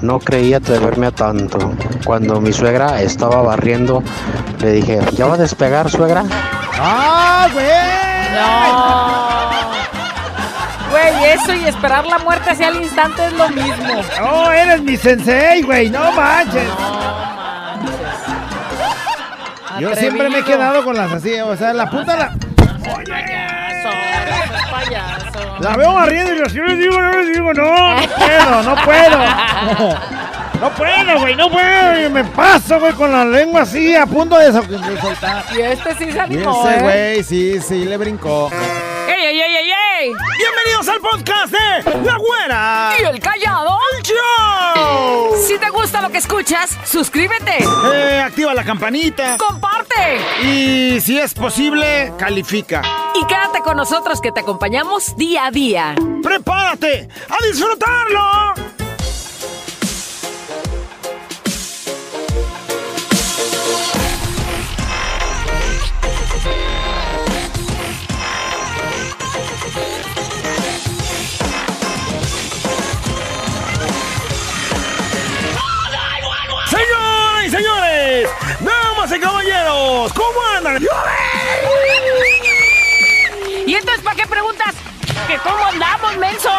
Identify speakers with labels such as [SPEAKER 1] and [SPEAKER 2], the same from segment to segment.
[SPEAKER 1] No creí atreverme a tanto. Cuando mi suegra estaba barriendo, le dije, ¿ya va a despegar, suegra?
[SPEAKER 2] ¡Ah, güey!
[SPEAKER 3] No. Güey, eso y esperar la muerte hacia el instante es lo mismo.
[SPEAKER 2] ¡Oh, eres mi sensei, güey! ¡No manches! Yo siempre me he quedado con las así, o sea, la puta la...
[SPEAKER 3] Payaso.
[SPEAKER 2] La veo barriendo y así les digo, no les digo, no, no puedo, no puedo. No puedo, güey, no puedo. Y me paso, güey, con la lengua así, a punto de, sol- de soltar.
[SPEAKER 3] Y este sí se
[SPEAKER 2] Y
[SPEAKER 3] animó,
[SPEAKER 2] ese
[SPEAKER 3] ¿eh?
[SPEAKER 2] güey, sí, sí, le brincó.
[SPEAKER 3] ¡Ey, ey, ey, ey, ey!
[SPEAKER 2] Bienvenidos al podcast de La Güera.
[SPEAKER 3] ¿Y el callado?
[SPEAKER 2] ¡Show!
[SPEAKER 3] Si te gusta lo que escuchas, suscríbete,
[SPEAKER 2] Eh, activa la campanita.
[SPEAKER 3] comparte
[SPEAKER 2] Y si es posible, califica.
[SPEAKER 3] y quédate con nosotros que te acompañamos día a día.
[SPEAKER 2] ¡Prepárate a disfrutarlo! ¿Cómo andan?
[SPEAKER 3] ¿Y entonces para qué preguntas? ¿Que cómo andamos, menso?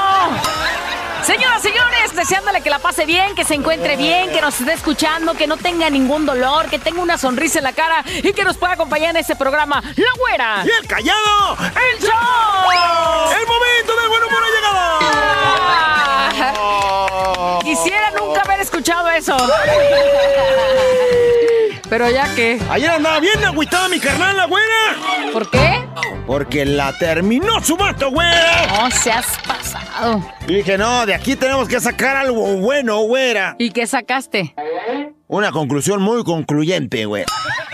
[SPEAKER 3] Señoras, señores, deseándole que la pase bien, que se encuentre bien, que nos esté escuchando, que no tenga ningún dolor, que tenga una sonrisa en la cara y que nos pueda acompañar en este programa, La Güera.
[SPEAKER 2] ¡Y el callado!
[SPEAKER 3] ¡El show!
[SPEAKER 2] ¡El momento del buen humor ha llegado!
[SPEAKER 3] Ah, Quisiera nunca haber escuchado eso. Pero ya que,
[SPEAKER 2] Ayer andaba bien agüitada mi carnal, la güera.
[SPEAKER 3] ¿por qué?
[SPEAKER 2] Porque la terminó su vato, güera.
[SPEAKER 3] No seas pasado.
[SPEAKER 2] Y dije, no, de aquí tenemos que sacar algo bueno, güera.
[SPEAKER 3] ¿Y qué sacaste?
[SPEAKER 2] Una conclusión muy concluyente, güey.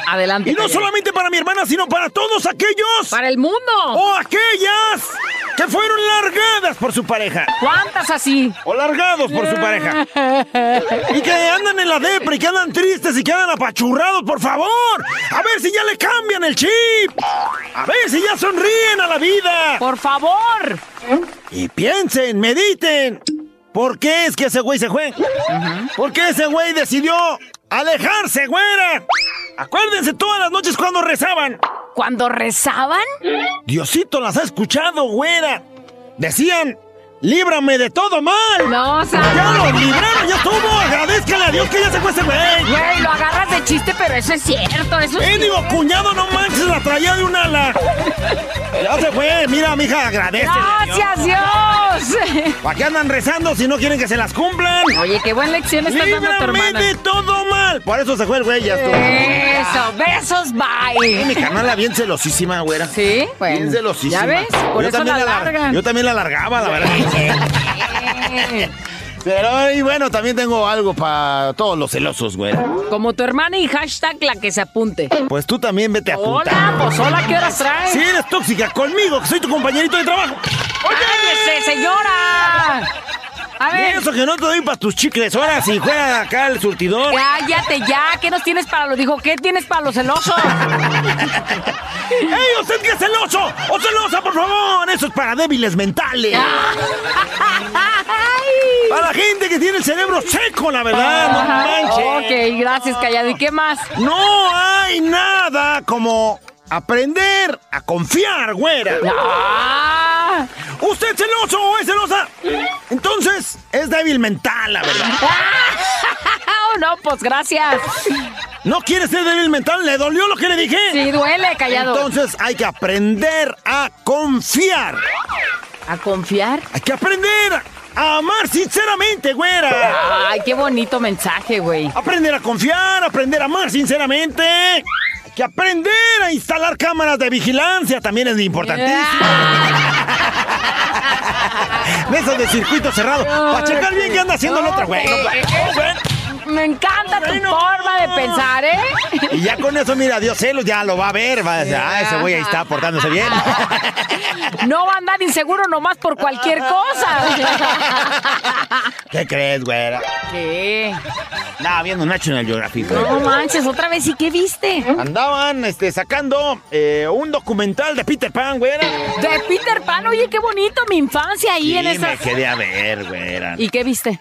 [SPEAKER 3] Adelante.
[SPEAKER 2] Y no solamente para mi hermana, sino para todos aquellos
[SPEAKER 3] Para el mundo.
[SPEAKER 2] o aquellas que fueron largadas por su pareja.
[SPEAKER 3] ¿Cuántas así?
[SPEAKER 2] O largados por su pareja. Y que andan en la depre y que andan tristes y que andan apachurrados, por favor. A ver si ya le cambian el chip. A ver si ya sonríen a la vida.
[SPEAKER 3] Por favor.
[SPEAKER 2] Y piensen, mediten. ¿Por qué es que ese güey se fue? ¿Por qué ese güey decidió alejarse, güera? Acuérdense todas las noches cuando rezaban.
[SPEAKER 3] Cuando rezaban,
[SPEAKER 2] Diosito las ha escuchado, güera. Decían, líbrame de todo mal.
[SPEAKER 3] no, o sea,
[SPEAKER 2] Ya lo libraron, ya estuvo. Agradezcale a Dios que ya se fue ese güey.
[SPEAKER 3] güey, lo agarras de chiste, pero eso es cierto, eso es
[SPEAKER 2] Eh, digo, cuñado, no manches, la traía de un ala. Ya se fue, mira, mija, agradece.
[SPEAKER 3] ¡Gracias, Dios!
[SPEAKER 2] ¿Para qué andan rezando si no quieren que se las cumplan?
[SPEAKER 3] Oye, qué buena lección estás dando a tu hermana.
[SPEAKER 2] de todo mal. Por eso se fue el güey, ya estuvo.
[SPEAKER 3] Eso, besos,
[SPEAKER 2] Y mi
[SPEAKER 3] bye.
[SPEAKER 2] carnal bien celosísima, güera.
[SPEAKER 3] ¿Sí? Bueno,
[SPEAKER 2] Bien celosísima.
[SPEAKER 3] ¿ya ves? Por
[SPEAKER 2] yo
[SPEAKER 3] eso la
[SPEAKER 2] lar-
[SPEAKER 3] largan.
[SPEAKER 2] Yo también la largaba, la verdad. Pero, y bueno, también tengo algo para todos los celosos, güey.
[SPEAKER 3] Como tu hermana y hashtag la que se apunte.
[SPEAKER 2] Pues tú también vete a apuntar.
[SPEAKER 3] Hola, pues hola, ¿qué horas traes?
[SPEAKER 2] Si eres tóxica conmigo, que soy tu compañerito de trabajo.
[SPEAKER 3] ¡Cállese, señora! A
[SPEAKER 2] Y
[SPEAKER 3] ver,
[SPEAKER 2] eso que no te doy para tus chicles. Ahora si juega acá el surtidor.
[SPEAKER 3] cállate ya. ¿Qué nos tienes para los? Dijo, ¿qué tienes para los celosos?
[SPEAKER 2] ¡Ey, usted es celoso! ¡O celosa, por favor! Eso es para débiles mentales. Para la gente que tiene el cerebro seco, la verdad. No manches.
[SPEAKER 3] Ok, gracias, callado. ¿Y qué más?
[SPEAKER 2] No hay nada como aprender a confiar, güera.
[SPEAKER 3] ¡Ah!
[SPEAKER 2] ¿Usted es celoso o es celosa? Entonces, es débil mental, la verdad.
[SPEAKER 3] Oh, no, pues gracias.
[SPEAKER 2] ¿No quiere ser débil mental? ¿Le dolió lo que le dije?
[SPEAKER 3] Sí, duele, callado.
[SPEAKER 2] Entonces hay que aprender a confiar.
[SPEAKER 3] ¿A confiar?
[SPEAKER 2] Hay que aprender a amar sinceramente, güera.
[SPEAKER 3] Ay, qué bonito mensaje, güey.
[SPEAKER 2] Aprender a confiar, aprender a amar sinceramente. Que aprender a instalar cámaras de vigilancia, también es importantísimo. De esos de circuito cerrado. Para checar bien qué anda haciendo el otro, güey. No, güey.
[SPEAKER 3] Me encanta tu forma de pensar, ¿eh?
[SPEAKER 2] Y ya con eso, mira, Dios celos ya lo va a ver. Va a decir, ah, ese güey ahí está portándose bien.
[SPEAKER 3] No va a andar inseguro nomás por cualquier cosa.
[SPEAKER 2] ¿Qué crees, güera?
[SPEAKER 3] ¿Qué?
[SPEAKER 2] Nada, viendo National Geographic. güey.
[SPEAKER 3] No manches, otra vez, ¿y qué viste?
[SPEAKER 2] Andaban este, sacando eh, un documental de Peter Pan, güera.
[SPEAKER 3] De Peter Pan, oye, qué bonito mi infancia ahí
[SPEAKER 2] Sí,
[SPEAKER 3] en esa.
[SPEAKER 2] me quedé a ver, güera.
[SPEAKER 3] ¿Y qué viste?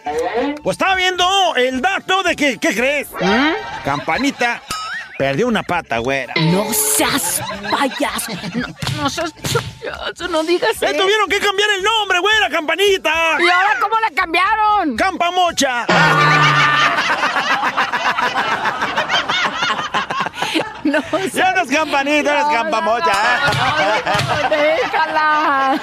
[SPEAKER 2] Pues estaba viendo el dato de ¿qué crees? Campanita perdió una pata, güera.
[SPEAKER 3] No seas payaso. No, no seas payaso, no digas
[SPEAKER 2] Le
[SPEAKER 3] eso.
[SPEAKER 2] tuvieron que cambiar el nombre, güera, Campanita.
[SPEAKER 3] ¿Y ahora cómo la cambiaron?
[SPEAKER 2] Campamocha.
[SPEAKER 3] No
[SPEAKER 2] Ya no es Campanita, eres Campamocha.
[SPEAKER 3] Déjala.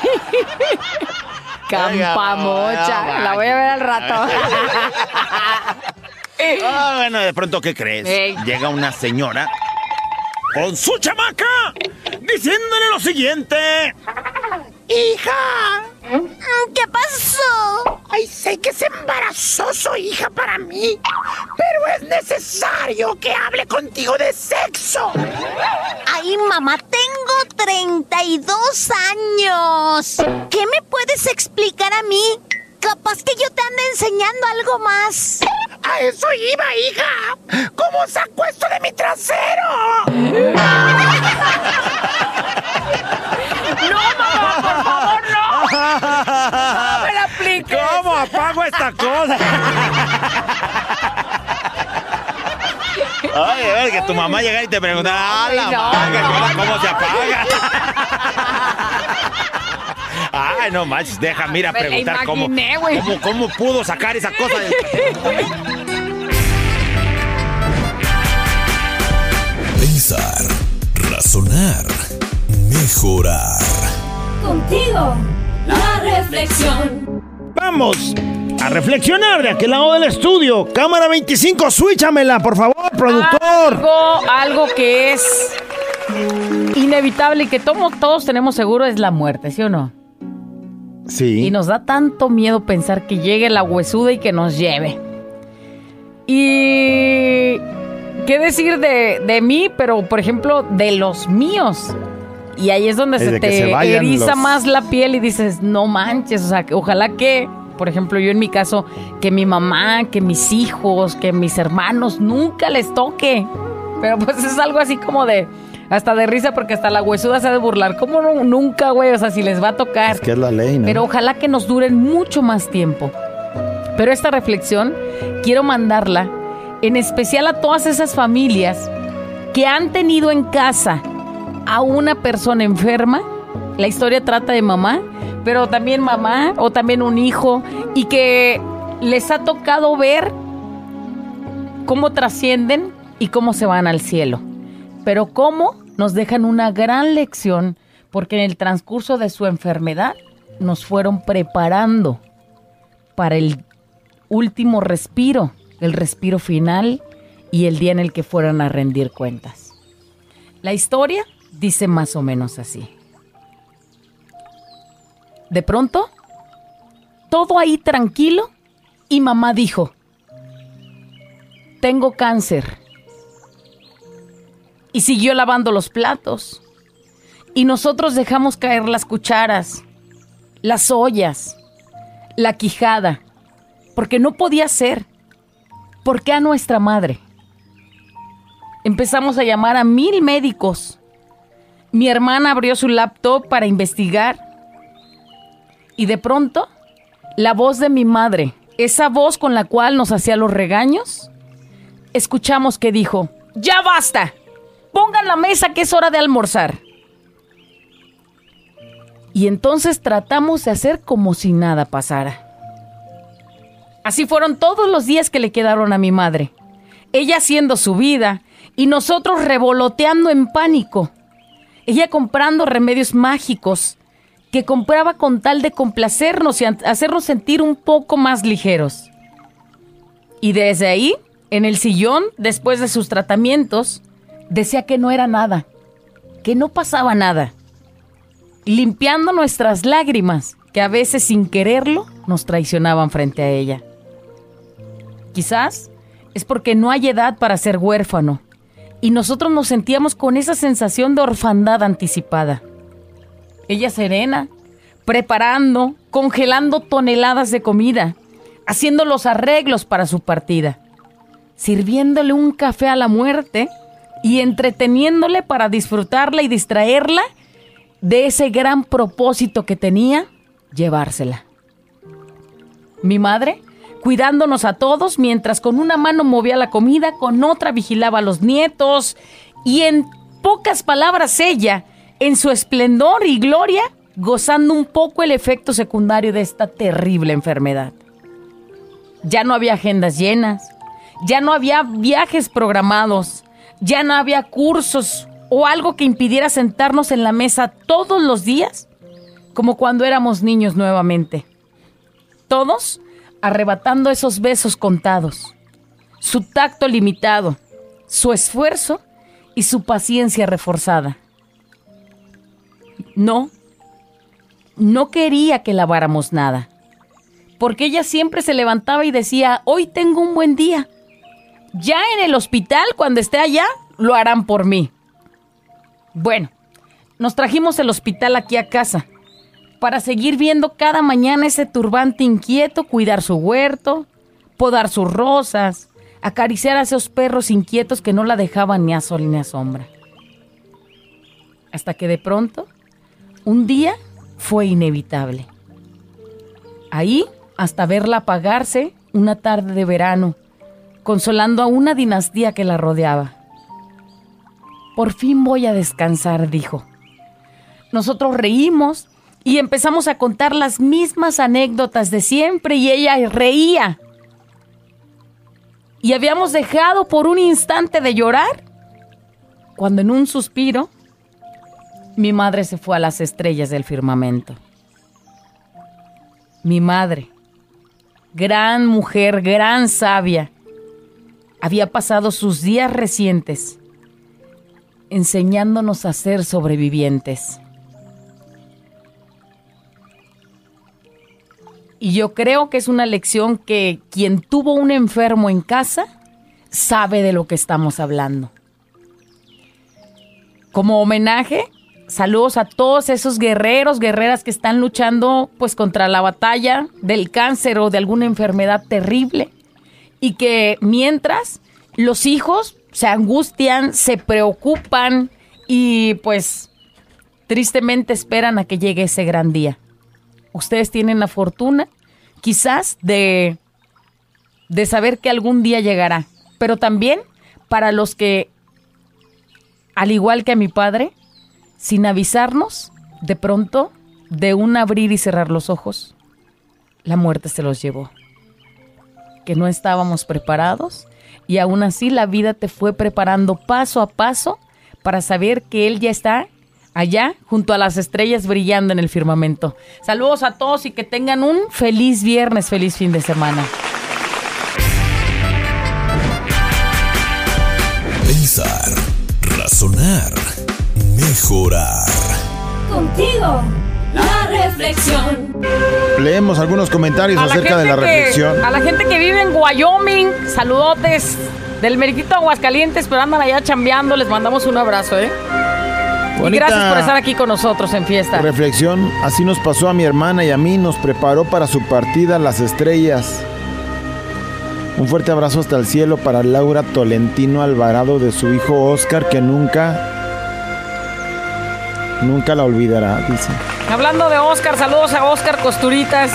[SPEAKER 3] Campamocha. La voy a ver al rato.
[SPEAKER 2] Ah, bueno, de pronto, ¿qué crees?
[SPEAKER 3] Ey.
[SPEAKER 2] Llega una señora con su chamaca diciéndole lo siguiente. ¡Hija!
[SPEAKER 4] ¿Qué pasó?
[SPEAKER 2] Ay, sé que es embarazoso, hija, para mí, pero es necesario que hable contigo de sexo.
[SPEAKER 4] Ay, mamá, tengo 32 años. ¿Qué me puedes explicar a mí? Capaz que yo te ande enseñando algo más.
[SPEAKER 2] A eso iba, hija. ¿Cómo saco esto de mi trasero?
[SPEAKER 3] No, mamá, por favor, no. No me la apliques.
[SPEAKER 2] ¿Cómo apago esta cosa? Ay, a ver, que tu mamá llega y te pregunta, ¡ah, la
[SPEAKER 3] no,
[SPEAKER 2] madre,
[SPEAKER 3] no,
[SPEAKER 2] ¿cómo
[SPEAKER 3] no.
[SPEAKER 2] se apaga? Ay, no manches, deja, mira,
[SPEAKER 3] Me
[SPEAKER 2] preguntar cómo,
[SPEAKER 3] imaginé,
[SPEAKER 2] cómo, cómo pudo sacar esa cosa del...
[SPEAKER 5] Pensar, razonar, mejorar.
[SPEAKER 6] Contigo, la reflexión.
[SPEAKER 2] Vamos a reflexionar de aquel lado del estudio. Cámara 25, switchamela, por favor, productor.
[SPEAKER 3] Algo, algo que es inevitable y que tomo- todos tenemos seguro es la muerte, ¿sí o no?
[SPEAKER 2] Sí.
[SPEAKER 3] Y nos da tanto miedo pensar que llegue la huesuda y que nos lleve. Y... ¿Qué decir de, de mí? Pero, por ejemplo, de los míos. Y ahí es donde
[SPEAKER 2] Es
[SPEAKER 3] se te
[SPEAKER 2] se
[SPEAKER 3] eriza
[SPEAKER 2] los-
[SPEAKER 3] más la piel y dices, no manches, o sea, ojalá que, por ejemplo, yo en mi caso, que mi mamá, que mis hijos, que mis hermanos nunca les toque. Pero pues es algo así como de, hasta de risa porque hasta la huesuda se ha de burlar. ¿Cómo no? nunca, güey? O sea, si les va a tocar.
[SPEAKER 2] Es la ley, ¿no?
[SPEAKER 3] Pero ojalá que nos duren mucho más tiempo. Pero esta reflexión quiero mandarla en especial a todas esas familias que han tenido en casa a una persona enferma. La historia trata de mamá, pero también mamá o también un hijo y que les ha tocado ver cómo trascienden y cómo se van al cielo. Pero cómo nos dejan una gran lección porque en el transcurso de su enfermedad nos fueron preparando para el último respiro, el respiro final y el día en el que fueran a rendir cuentas. La historia dice más o menos así. De pronto, todo ahí tranquilo y mamá dijo, tengo cáncer. Y siguió lavando los platos. Y nosotros dejamos caer las cucharas, las ollas, la quijada, porque no podía ser. ¿Por qué a nuestra madre? Empezamos a llamar a mil médicos. Mi hermana abrió su laptop para investigar. Y de pronto, la voz de mi madre, esa voz con la cual nos hacía los regaños, escuchamos que dijo, ya basta, pongan la mesa que es hora de almorzar. Y entonces tratamos de hacer como si nada pasara. Así fueron todos los días que le quedaron a mi madre. Ella haciendo su vida y nosotros revoloteando en pánico. Ella comprando remedios mágicos que compraba con tal de complacernos y hacernos sentir un poco más ligeros. Y desde ahí, en el sillón, después de sus tratamientos, decía que no era nada, que no pasaba nada limpiando nuestras lágrimas, que a veces sin quererlo nos traicionaban frente a ella. Quizás es porque no hay edad para ser huérfano. Y nosotros nos sentíamos con esa sensación de orfandad anticipada. Ella serena, preparando, congelando toneladas de comida, haciendo los arreglos para su partida, sirviéndole un café a la muerte y entreteniéndole para disfrutarla y distraerla de ese gran propósito que tenía, llevársela. Mi madre, cuidándonos a todos, mientras con una mano movía la comida, con otra vigilaba a los nietos, y en pocas palabras ella, en su esplendor y gloria, gozando un poco el efecto secundario de esta terrible enfermedad. Ya no había agendas llenas, ya no había viajes programados, ya no había cursos o algo que impidiera sentarnos en la mesa todos los días, como cuando éramos niños nuevamente. Todos arrebatando esos besos contados, su tacto limitado, su esfuerzo y su paciencia reforzada. No, no quería que laváramos nada, porque ella siempre se levantaba y decía, hoy tengo un buen día. Ya en el hospital, cuando esté allá, lo harán por mí. Bueno, nos trajimos el hospital aquí a casa para seguir viendo cada mañana ese turbante inquieto, cuidar su huerto, podar sus rosas, acariciar a esos perros inquietos que no la dejaban ni a sol ni a sombra. Hasta que de pronto, un día fue inevitable. Ahí, hasta verla apagarse una tarde de verano, consolando a una dinastía que la rodeaba. Por fin voy a descansar, dijo. Nosotros reímos y empezamos a contar las mismas anécdotas de siempre y ella reía. Y habíamos dejado por un instante de llorar cuando en un suspiro mi madre se fue a las estrellas del firmamento. Mi madre, gran mujer, gran sabia, había pasado sus días recientes enseñándonos a ser sobrevivientes. Y yo creo que es una lección que quien tuvo un enfermo en casa sabe de lo que estamos hablando. Como homenaje, saludos a todos esos guerreros, guerreras que están luchando pues contra la batalla del cáncer o de alguna enfermedad terrible y que mientras los hijos se angustian, se preocupan y pues tristemente esperan a que llegue ese gran día. Ustedes tienen la fortuna quizás de, de saber que algún día llegará, pero también para los que, al igual que a mi padre, sin avisarnos, de pronto, de un abrir y cerrar los ojos, la muerte se los llevó. Que no estábamos preparados y aún así la vida te fue preparando paso a paso para saber que Él ya está allá junto a las estrellas brillando en el firmamento. Saludos a todos y que tengan un feliz viernes, feliz fin de semana.
[SPEAKER 5] Pensar, razonar, mejorar.
[SPEAKER 7] Contigo, la reflexión.
[SPEAKER 2] Leemos algunos comentarios
[SPEAKER 3] A la
[SPEAKER 2] acerca de la
[SPEAKER 3] gente que-
[SPEAKER 2] reflexión.
[SPEAKER 3] a la gente que vive en Wyoming, saludotes del Meriquito Aguascalientes, pero andan allá chambeando, les mandamos un abrazo, ¿eh? Y gracias por estar aquí con nosotros en fiesta.
[SPEAKER 2] Reflexión, así nos pasó a mi hermana y a mí, nos preparó para su partida las estrellas. Un fuerte abrazo hasta el cielo para Laura Tolentino Alvarado de su hijo Oscar, que nunca, nunca la olvidará, dice.
[SPEAKER 3] Hablando de Oscar, saludos a Oscar Costuritas,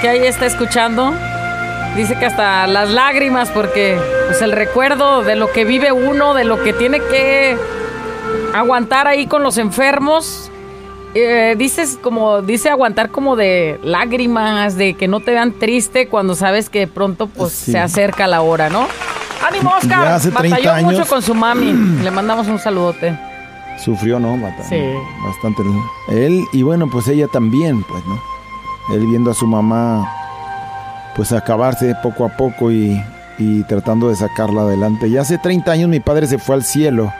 [SPEAKER 3] que ahí está escuchando. Dice que hasta las lágrimas, porque pues el recuerdo de lo que vive uno, de lo que tiene que aguantar ahí con los enfermos. eh, dices como, dice aguantar como de lágrimas, de que no te vean triste cuando sabes que pronto pues
[SPEAKER 2] Sí.
[SPEAKER 3] se acerca la hora, ¿no? ¡Ánimo, Oscar!
[SPEAKER 2] Ya hace 30
[SPEAKER 3] Batalló mucho
[SPEAKER 2] años.
[SPEAKER 3] con su mami. Le mandamos un saludote.
[SPEAKER 2] Sufrió, ¿no?
[SPEAKER 3] Sí.
[SPEAKER 2] Bastante. Él, y bueno, pues ella también, pues, ¿no? Él viendo a su mamá, pues acabarse poco a poco y, y tratando de sacarla adelante. Y hace 30 años mi padre se fue al cielo.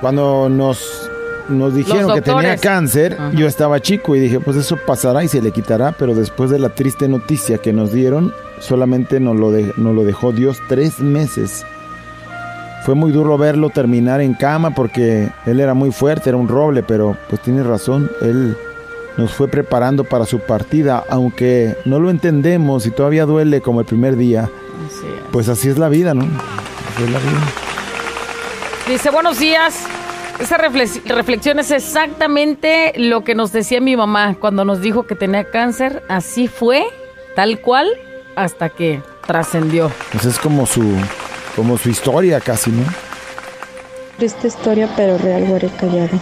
[SPEAKER 2] Cuando nos, nos dijeron que tenía cáncer,
[SPEAKER 3] Ajá.
[SPEAKER 2] yo estaba chico y dije, pues eso pasará y se le quitará, pero después de la triste noticia que nos dieron, solamente nos lo, de- nos lo dejó Dios tres meses. Fue muy duro verlo terminar en cama porque él era muy fuerte, era un roble, pero pues tiene razón, él nos fue preparando para su partida, aunque no lo entendemos y todavía duele como el primer día,
[SPEAKER 3] Así es.
[SPEAKER 2] pues así es la vida, ¿no? Así es la vida.
[SPEAKER 3] Dice, buenos días. Esa reflex- reflexión es exactamente lo que nos decía mi mamá cuando nos dijo que tenía cáncer. Así fue, tal cual, hasta que trascendió.
[SPEAKER 2] Pues es como su, como su historia casi, ¿no?
[SPEAKER 8] Triste historia, pero real, güere callado.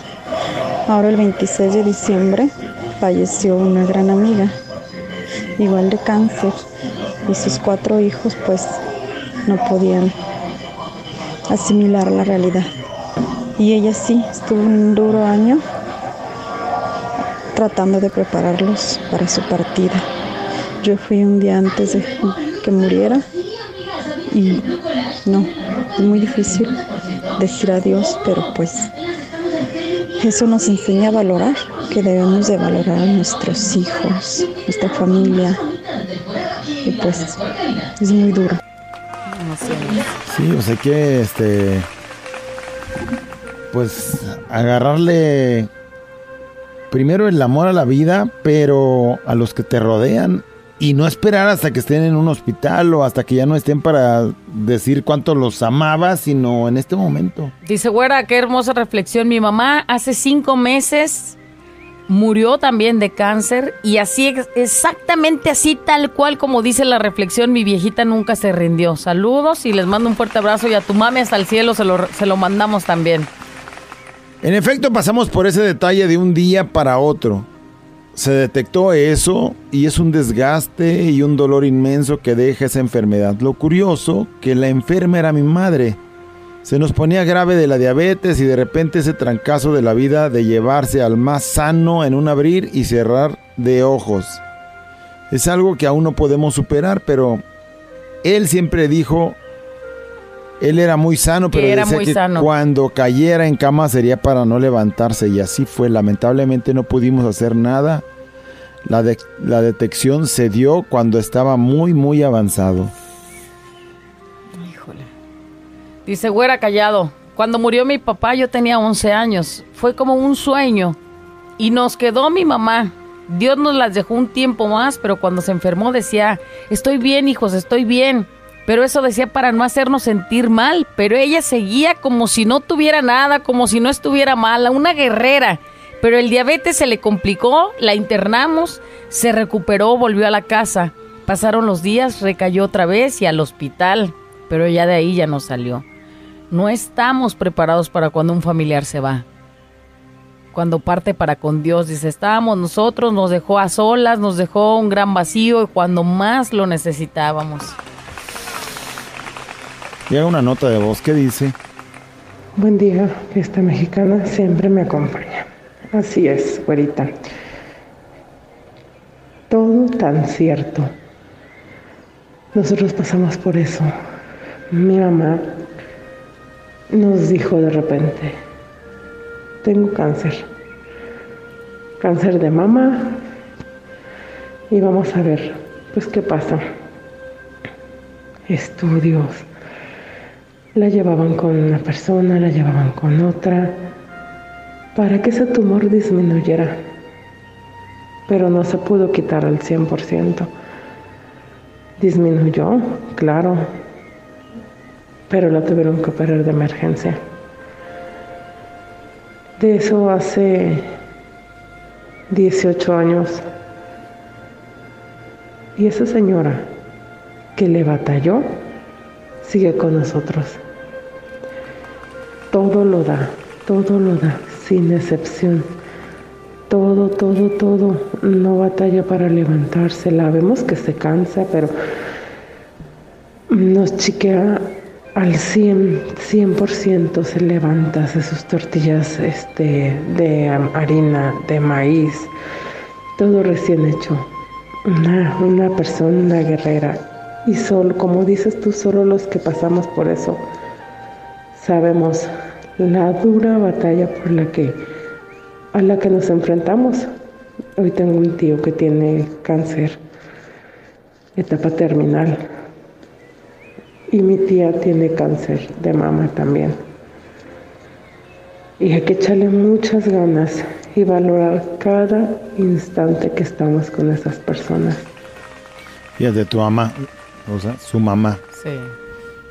[SPEAKER 8] Ahora el 26 de diciembre falleció una gran amiga, igual de cáncer, y sus cuatro hijos pues no podían asimilar la realidad. Y ella sí, estuvo un duro año tratando de prepararlos para su partida. Yo fui un día antes de que muriera y no, es muy difícil decir adiós, pero pues eso nos enseña a valorar, que debemos de valorar a nuestros hijos, nuestra familia. Y pues es muy duro.
[SPEAKER 2] Sí, o sea que este pues agarrarle primero el amor a la vida, pero a los que te rodean y no esperar hasta que estén en un hospital o hasta que ya no estén para decir cuánto los amabas, sino en este momento.
[SPEAKER 3] Dice, güera, qué hermosa reflexión. Mi mamá hace cinco meses murió también de cáncer y así, ex- exactamente así, tal cual como dice la reflexión, mi viejita nunca se rindió. Saludos y les mando un fuerte abrazo y a tu mami hasta el cielo se lo, se lo mandamos también.
[SPEAKER 2] En efecto, pasamos por ese detalle de un día para otro. Se detectó eso y es un desgaste y un dolor inmenso que deja esa enfermedad. Lo curioso, que la enferma era mi madre. Se nos ponía grave de la diabetes y de repente ese trancazo de la vida de llevarse al más sano en un abrir y cerrar de ojos. Es algo que aún no podemos superar, pero él siempre dijo, él era muy sano, pero
[SPEAKER 3] era
[SPEAKER 2] decía
[SPEAKER 3] muy
[SPEAKER 2] que
[SPEAKER 3] sano.
[SPEAKER 2] cuando cayera en cama sería para no levantarse y así fue. Lamentablemente no pudimos hacer nada. La, de- la detección se dio cuando estaba muy, muy avanzado.
[SPEAKER 3] Dice, güera, callado. Cuando murió mi papá yo tenía 11 años. Fue como un sueño. Y nos quedó mi mamá. Dios nos las dejó un tiempo más, pero cuando se enfermó decía, estoy bien, hijos, estoy bien. Pero eso decía para no hacernos sentir mal. Pero ella seguía como si no tuviera nada, como si no estuviera mala, una guerrera. Pero el diabetes se le complicó, la internamos, se recuperó, volvió a la casa. Pasaron los días, recayó otra vez y al hospital. Pero ya de ahí ya no salió. No estamos preparados para cuando un familiar se va. Cuando parte para con Dios, dice, estábamos nosotros, nos dejó a solas, nos dejó un gran vacío y cuando más lo necesitábamos.
[SPEAKER 2] Llega una nota de voz que dice,
[SPEAKER 9] Buen día, fiesta mexicana siempre me acompaña. Así es, güerita. Todo tan cierto. Nosotros pasamos por eso. Mi mamá nos dijo de repente, tengo cáncer. Cáncer de mama. Y vamos a ver, pues qué pasa. Estudios. La llevaban con una persona, la llevaban con otra, para que ese tumor disminuyera. Pero no se pudo quitar al 100%. Disminuyó, claro, pero la tuvieron que operar de emergencia. De eso hace 18 años. Y esa señora que le batalló, sigue con nosotros. Todo lo da, todo lo da, sin excepción. Todo, todo, todo. No batalla para levantarse. La vemos que se cansa, pero nos chiquea al 100, 100% se levanta, hace sus tortillas este, de harina, de maíz, todo recién hecho. Una, una persona, una guerrera. Y solo, como dices tú, solo los que pasamos por eso sabemos la dura batalla por la que a la que nos enfrentamos. Hoy tengo un tío que tiene cáncer etapa terminal. Y mi tía tiene cáncer de mama también. Y hay que echarle muchas ganas y valorar cada instante que estamos con esas personas.
[SPEAKER 2] Fíjate, tu mamá, o sea, su mamá.
[SPEAKER 3] Sí.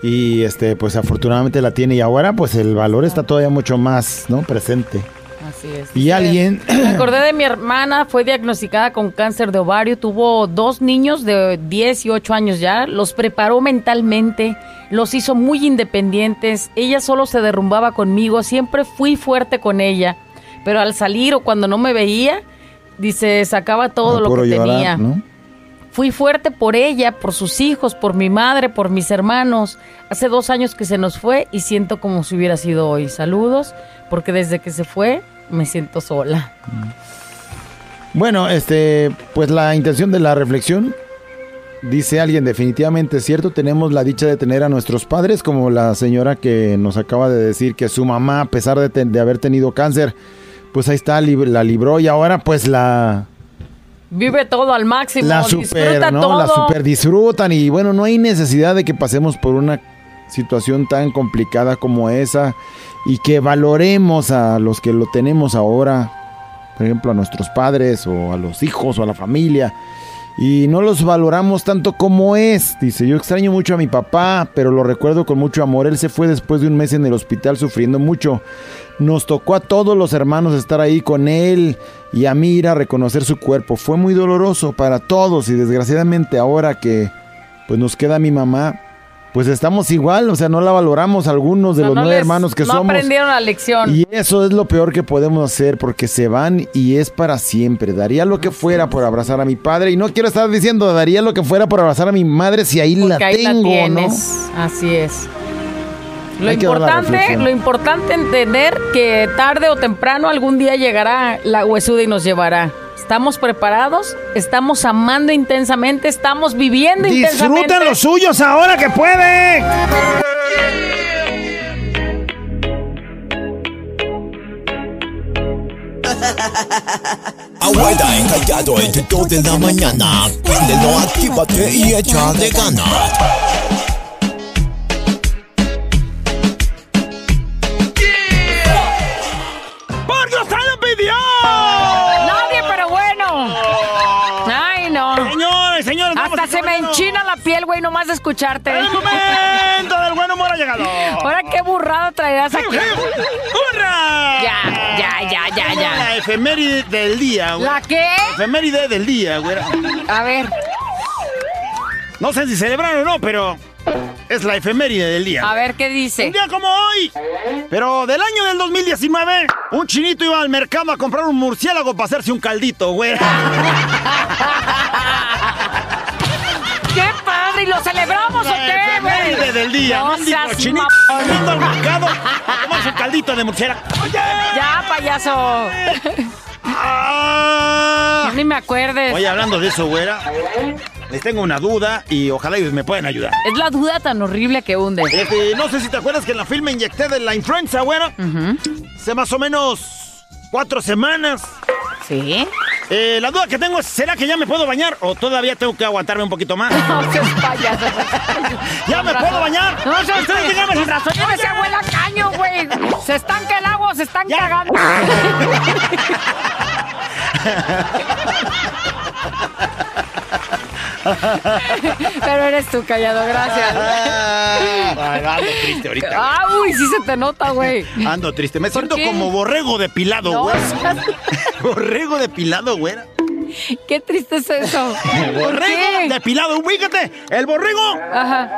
[SPEAKER 2] Y este, pues afortunadamente la tiene y ahora pues el valor está todavía mucho más, ¿no? Presente.
[SPEAKER 3] Así es.
[SPEAKER 2] Y alguien,
[SPEAKER 3] Me acordé de mi hermana, fue diagnosticada con cáncer de ovario, tuvo dos niños de 10 y 8 años ya, los preparó mentalmente, los hizo muy independientes, ella solo se derrumbaba conmigo, siempre fui fuerte con ella, pero al salir o cuando no me veía, dice, sacaba todo lo que
[SPEAKER 2] llorar,
[SPEAKER 3] tenía.
[SPEAKER 2] ¿no?
[SPEAKER 3] Fui fuerte por ella, por sus hijos, por mi madre, por mis hermanos. Hace dos años que se nos fue y siento como si hubiera sido hoy. Saludos, porque desde que se fue me siento sola.
[SPEAKER 2] Bueno, este, pues la intención de la reflexión, dice alguien, definitivamente es cierto, tenemos la dicha de tener a nuestros padres, como la señora que nos acaba de decir que su mamá, a pesar de, de haber tenido cáncer, pues ahí está, la libró y ahora pues la,
[SPEAKER 3] Vive todo al máximo,
[SPEAKER 2] la
[SPEAKER 3] disfruta
[SPEAKER 2] super, ¿no?
[SPEAKER 3] todo.
[SPEAKER 2] La super disfrutan y bueno, no hay necesidad de que pasemos por una situación tan complicada como esa y que valoremos a los que lo tenemos ahora, por ejemplo, a nuestros padres o a los hijos o a la familia y no los valoramos tanto como es. Dice, yo extraño mucho a mi papá, pero lo recuerdo con mucho amor. Él se fue después de un mes en el hospital sufriendo mucho. Nos tocó a todos los hermanos estar ahí con él y a mí ir a reconocer su cuerpo. Fue muy doloroso para todos y desgraciadamente ahora que pues nos queda mi mamá, pues estamos igual, o sea, no la valoramos algunos de
[SPEAKER 3] No,
[SPEAKER 2] los
[SPEAKER 3] no
[SPEAKER 2] nueve
[SPEAKER 3] les-
[SPEAKER 2] hermanos que
[SPEAKER 3] no
[SPEAKER 2] somos.
[SPEAKER 3] aprendieron la lección.
[SPEAKER 2] Y eso es lo peor que podemos hacer porque se van y es para siempre. Daría lo que fuera por abrazar a mi padre y no quiero estar diciendo daría lo que fuera por abrazar a mi madre si ahí la tengo, ¿no?
[SPEAKER 3] Así es. Lo
[SPEAKER 2] Hay
[SPEAKER 3] importante, lo importante entender que tarde o temprano algún día llegará la huesuda y nos llevará. Estamos preparados, estamos amando intensamente, estamos viviendo intensamente.
[SPEAKER 10] Disfruten los suyos ahora que pueden.
[SPEAKER 5] Abuela encallado entre 2 de la mañana. Préndelo, actívate y échale ganas.
[SPEAKER 3] Enchina la piel, güey, nomás de escucharte.
[SPEAKER 10] El momento del buen humor ha llegado.
[SPEAKER 3] Ahora qué burrada traerás aquí.
[SPEAKER 10] ¡Hurra!
[SPEAKER 3] Ya, ya, ya, ya, ya.
[SPEAKER 10] La efeméride del día, güey.
[SPEAKER 3] ¿La qué?
[SPEAKER 10] Efeméride del día, güey.
[SPEAKER 3] A ver.
[SPEAKER 10] No sé si celebrar o no, pero es la efeméride del día.
[SPEAKER 3] A ver qué dice.
[SPEAKER 10] Un día como hoy, pero del año del 2019, un chinito iba al mercado a comprar un murciélago para hacerse un caldito, güey.
[SPEAKER 3] ¿Y lo celebramos o qué, güey?
[SPEAKER 10] efeméride del día.
[SPEAKER 3] No seas
[SPEAKER 10] chinito
[SPEAKER 3] mamón.
[SPEAKER 10] yendo al mercado un caldito de murciélago. ¡Oye!
[SPEAKER 3] Ya, payaso.
[SPEAKER 10] Ah.
[SPEAKER 3] Ni me acuerdes.
[SPEAKER 10] Oye, hablando de eso, güera, les tengo una duda y ojalá ellos me puedan ayudar.
[SPEAKER 3] Es la duda tan horrible que hunde.
[SPEAKER 10] Este, no sé si te acuerdas que en la film me inyecté de la influenza, güera. Hace más o menos cuatro semanas.
[SPEAKER 3] ¿Sí?
[SPEAKER 10] Eh, la duda que tengo es, ¿será que ya me puedo bañar o todavía tengo que aguantarme un poquito más?
[SPEAKER 3] No seas payaso.
[SPEAKER 10] ¿Ya me puedo bañar?
[SPEAKER 3] No seas
[SPEAKER 10] Ustedes díganme
[SPEAKER 3] payaso.
[SPEAKER 10] si-
[SPEAKER 3] Con razón ya me se abuela caño, güey. Se estanca el agua, se están
[SPEAKER 10] Ya.
[SPEAKER 3] cagando. Pero eres tú, callado, gracias.
[SPEAKER 10] Ay, ando triste ahorita.
[SPEAKER 3] Ah, uy, sí se te nota, güey.
[SPEAKER 10] Ando triste. Me
[SPEAKER 3] ¿Por
[SPEAKER 10] siento
[SPEAKER 3] qué?
[SPEAKER 10] como borrego depilado,
[SPEAKER 3] No,
[SPEAKER 10] güey. Borrego depilado, güey.
[SPEAKER 3] qué triste es eso. ¿Por
[SPEAKER 10] Borrego depilado, ubícate. El borrego
[SPEAKER 3] Ajá.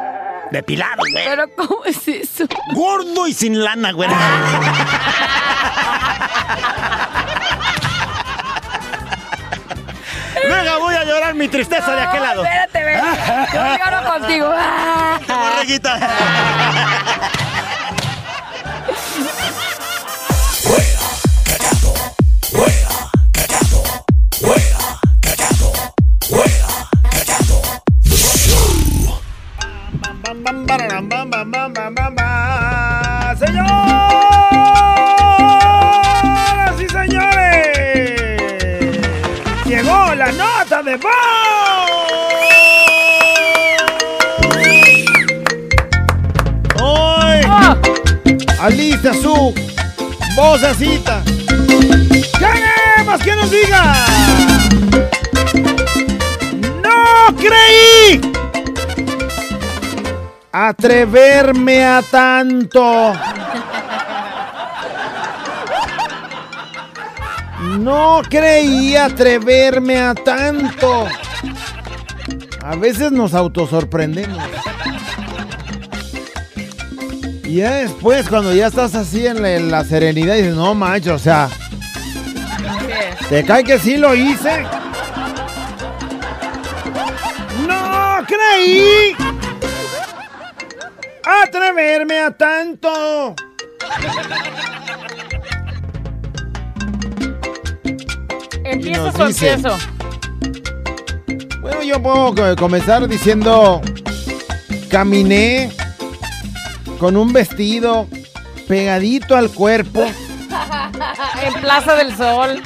[SPEAKER 10] depilado, güey.
[SPEAKER 3] Pero ¿cómo es eso?
[SPEAKER 10] Gordo y sin lana, güey. Luego voy a llorar mi tristeza de aquel lado.
[SPEAKER 3] Espérate, ven. Yo lloro contigo.
[SPEAKER 10] Borreguita. Bam, bam, bam, bam, bam, bam, bam, bam.
[SPEAKER 2] Alista su vocecita. ¡Queremos que nos diga! ¡No creí! Atreverme a tanto. No creí atreverme a tanto. A veces nos autosorprendemos. Y ya después, cuando ya estás así en la, en la serenidad, dices, no manches, o sea, ¿te cae que sí lo hice? ¡No creí! ¡Atreverme a tanto!
[SPEAKER 3] ¿Empiezas o empiezo?
[SPEAKER 2] Bueno, yo puedo co- comenzar diciendo, caminé con un vestido pegadito al cuerpo.
[SPEAKER 3] en Plaza del Sol.